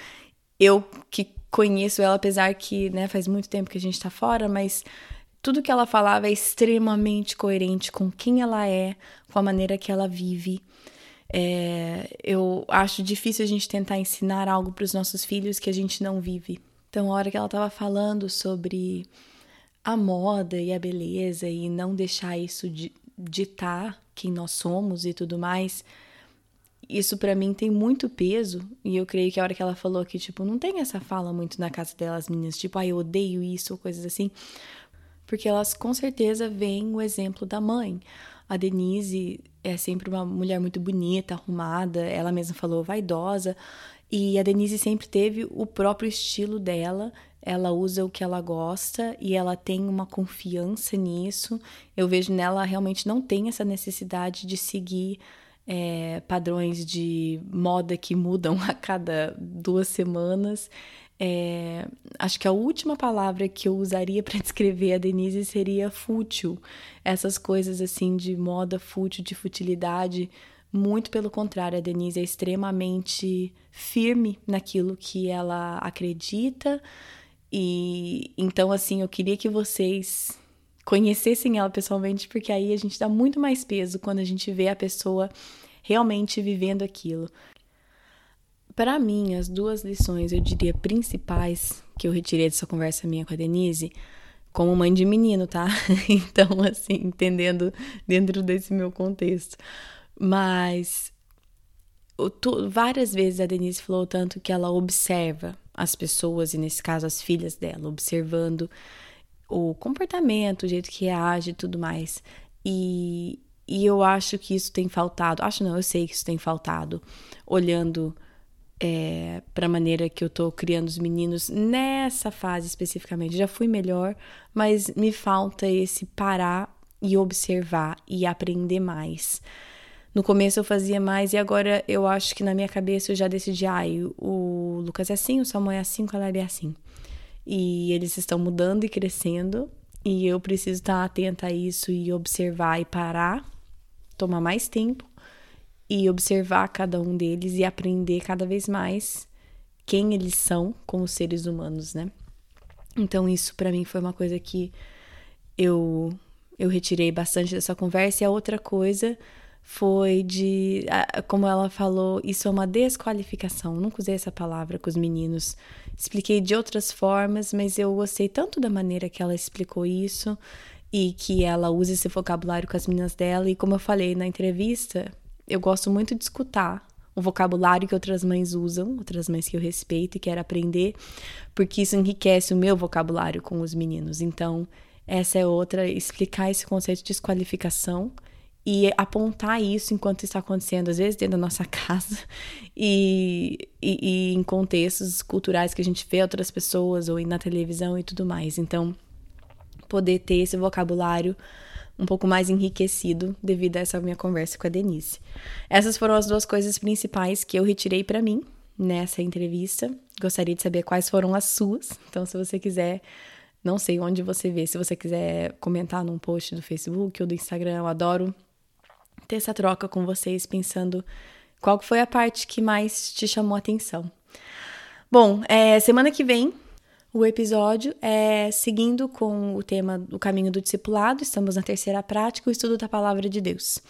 Speaker 2: eu que conheço ela, apesar que né, faz muito tempo que a gente tá fora, mas tudo que ela falava é extremamente coerente com quem ela é, com a maneira que ela vive. É, eu acho difícil a gente tentar ensinar algo para os nossos filhos que a gente não vive. Então, a hora que ela estava falando sobre a moda e a beleza e não deixar isso de, ditar quem nós somos e tudo mais, isso para mim tem muito peso. E eu creio que a hora que ela falou que, tipo, não tem essa fala muito na casa delas, meninas, tipo, ah, eu odeio isso ou coisas assim. Porque elas com certeza veem o exemplo da mãe. A Denise é sempre uma mulher muito bonita, arrumada, ela mesma falou vaidosa. E a Denise sempre teve o próprio estilo dela ela usa o que ela gosta e ela tem uma confiança nisso. Eu vejo nela realmente não tem essa necessidade de seguir é, padrões de moda que mudam (laughs) a cada duas semanas. É, acho que a última palavra que eu usaria para (laughs) descrever a Denise seria fútil. Essas coisas assim de moda fútil, de futilidade. Muito pelo contrário, a Denise é extremamente firme naquilo que ela acredita, e então, assim, eu queria que vocês conhecessem ela pessoalmente, porque aí a gente dá muito mais peso quando a gente vê a pessoa realmente vivendo aquilo. Para mim, as duas lições, eu diria, principais que eu retirei dessa conversa minha com a Denise, como mãe de menino, tá? (laughs) Então, assim, entendendo dentro desse meu contexto. Mas várias vezes a Denise falou tanto que ela observa as pessoas, e nesse caso as filhas dela, observando o comportamento, o jeito que reage e tudo mais. E, e eu acho que isso tem faltado. Acho não, eu sei que isso tem faltado. Olhando é, para a maneira que eu tô criando os meninos nessa fase especificamente. Já fui melhor, mas me falta esse parar e observar e aprender mais. No começo eu fazia mais e agora eu acho que na minha cabeça eu já decidi, ah, o Lucas é assim, o Samuel é assim, o Caleb é assim. E eles estão mudando e crescendo e eu preciso estar atenta a isso e observar e parar tomar mais tempo e observar cada um deles e aprender cada vez mais quem eles são como seres humanos, né? Então isso para mim foi uma coisa que eu eu retirei bastante dessa conversa e a outra coisa foi de, como ela falou, isso é uma desqualificação. nunca usei essa palavra com os meninos. Expliquei de outras formas, mas eu gostei tanto da maneira que ela explicou isso e que ela use esse vocabulário com as meninas dela. E como eu falei na entrevista, eu gosto muito de escutar o vocabulário que outras mães usam, outras mães que eu respeito e quero aprender, porque isso enriquece o meu vocabulário com os meninos. Então, essa é outra, explicar esse conceito de desqualificação e apontar isso enquanto está acontecendo, às vezes dentro da nossa (laughs) casa e, e, e em contextos culturais que a gente vê outras pessoas ou na televisão e tudo mais. Então, poder ter esse vocabulário um pouco mais enriquecido devido a essa minha conversa com a Denise. Essas foram as duas coisas principais que eu retirei para mim nessa entrevista. Gostaria de saber quais foram as suas. Então, se você quiser, não sei onde você vê, se você quiser comentar num post do Facebook ou do Instagram, eu adoro ter essa troca com vocês, pensando qual foi a parte que mais te chamou a atenção. Bom, é, semana que vem o episódio é seguindo com o tema do caminho do discipulado, estamos na terceira prática, o estudo da palavra de Deus.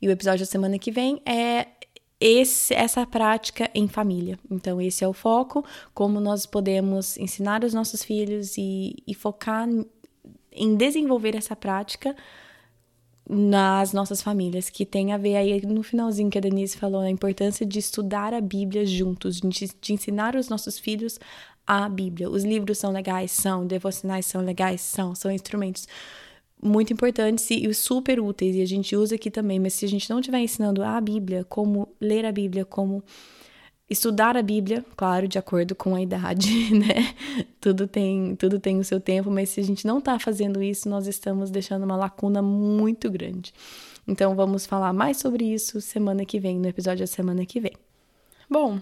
Speaker 2: E o episódio da semana que vem é esse, essa prática em família. Então, esse é o foco, como nós podemos ensinar os nossos filhos e, e focar em desenvolver essa prática nas nossas famílias, que tem a ver aí no finalzinho que a Denise falou, a importância de estudar a Bíblia juntos, de, de ensinar os nossos filhos a Bíblia. Os livros são legais, são, devocionais são legais, são, são instrumentos muito importantes e super úteis e a gente usa aqui também, mas se a gente não estiver ensinando a Bíblia, como ler a Bíblia, como estudar a Bíblia, claro, de acordo com a idade, (laughs) né? Tudo tem, tudo tem o seu tempo, mas se a gente não está fazendo isso, nós estamos deixando uma lacuna muito grande. Então vamos falar mais sobre isso semana que vem, no episódio da semana que vem. Bom,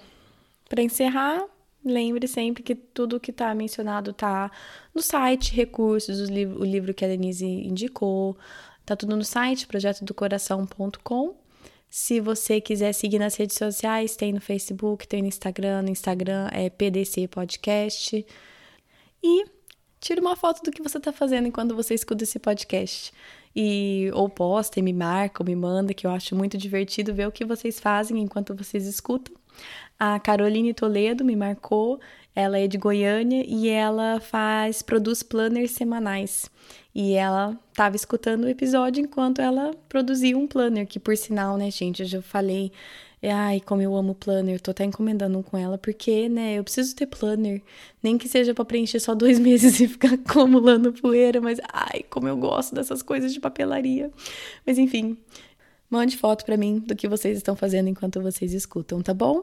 Speaker 2: para encerrar, Lembre sempre que tudo que está mencionado está no site, recursos, o livro que a Denise indicou, tá tudo no site, projetodocoração.com. Se você quiser seguir nas redes sociais, tem no Facebook, tem no Instagram, no Instagram é PDC Podcast. E tira uma foto do que você está fazendo enquanto você escuta esse podcast. E ou posta e me marca ou me manda, que eu acho muito divertido ver o que vocês fazem enquanto vocês escutam. A Caroline Toledo me marcou, ela é de Goiânia e ela faz, produz planners semanais. E ela estava escutando o episódio enquanto ela produzia um planner, que por sinal, né, gente, eu já falei, ai, como eu amo planner, tô até encomendando um com ela, porque, né, eu preciso ter planner, nem que seja para preencher só dois (laughs) meses e ficar acumulando poeira, mas, ai, como eu gosto dessas coisas de papelaria. Mas enfim, Mande foto para mim do que vocês estão fazendo enquanto vocês escutam, tá bom?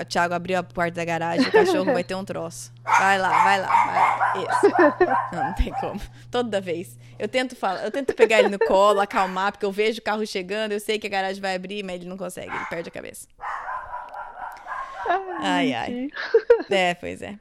Speaker 3: O Thiago abriu a porta da garagem, o cachorro vai ter um troço. Vai lá, vai lá, vai lá.
Speaker 2: Isso. Não, não tem como. Toda vez. Eu tento falar, eu tento pegar ele no colo, acalmar, porque eu vejo o carro chegando, eu sei que a garagem vai abrir, mas ele não consegue, ele perde a cabeça. Ai, ai. É, pois é.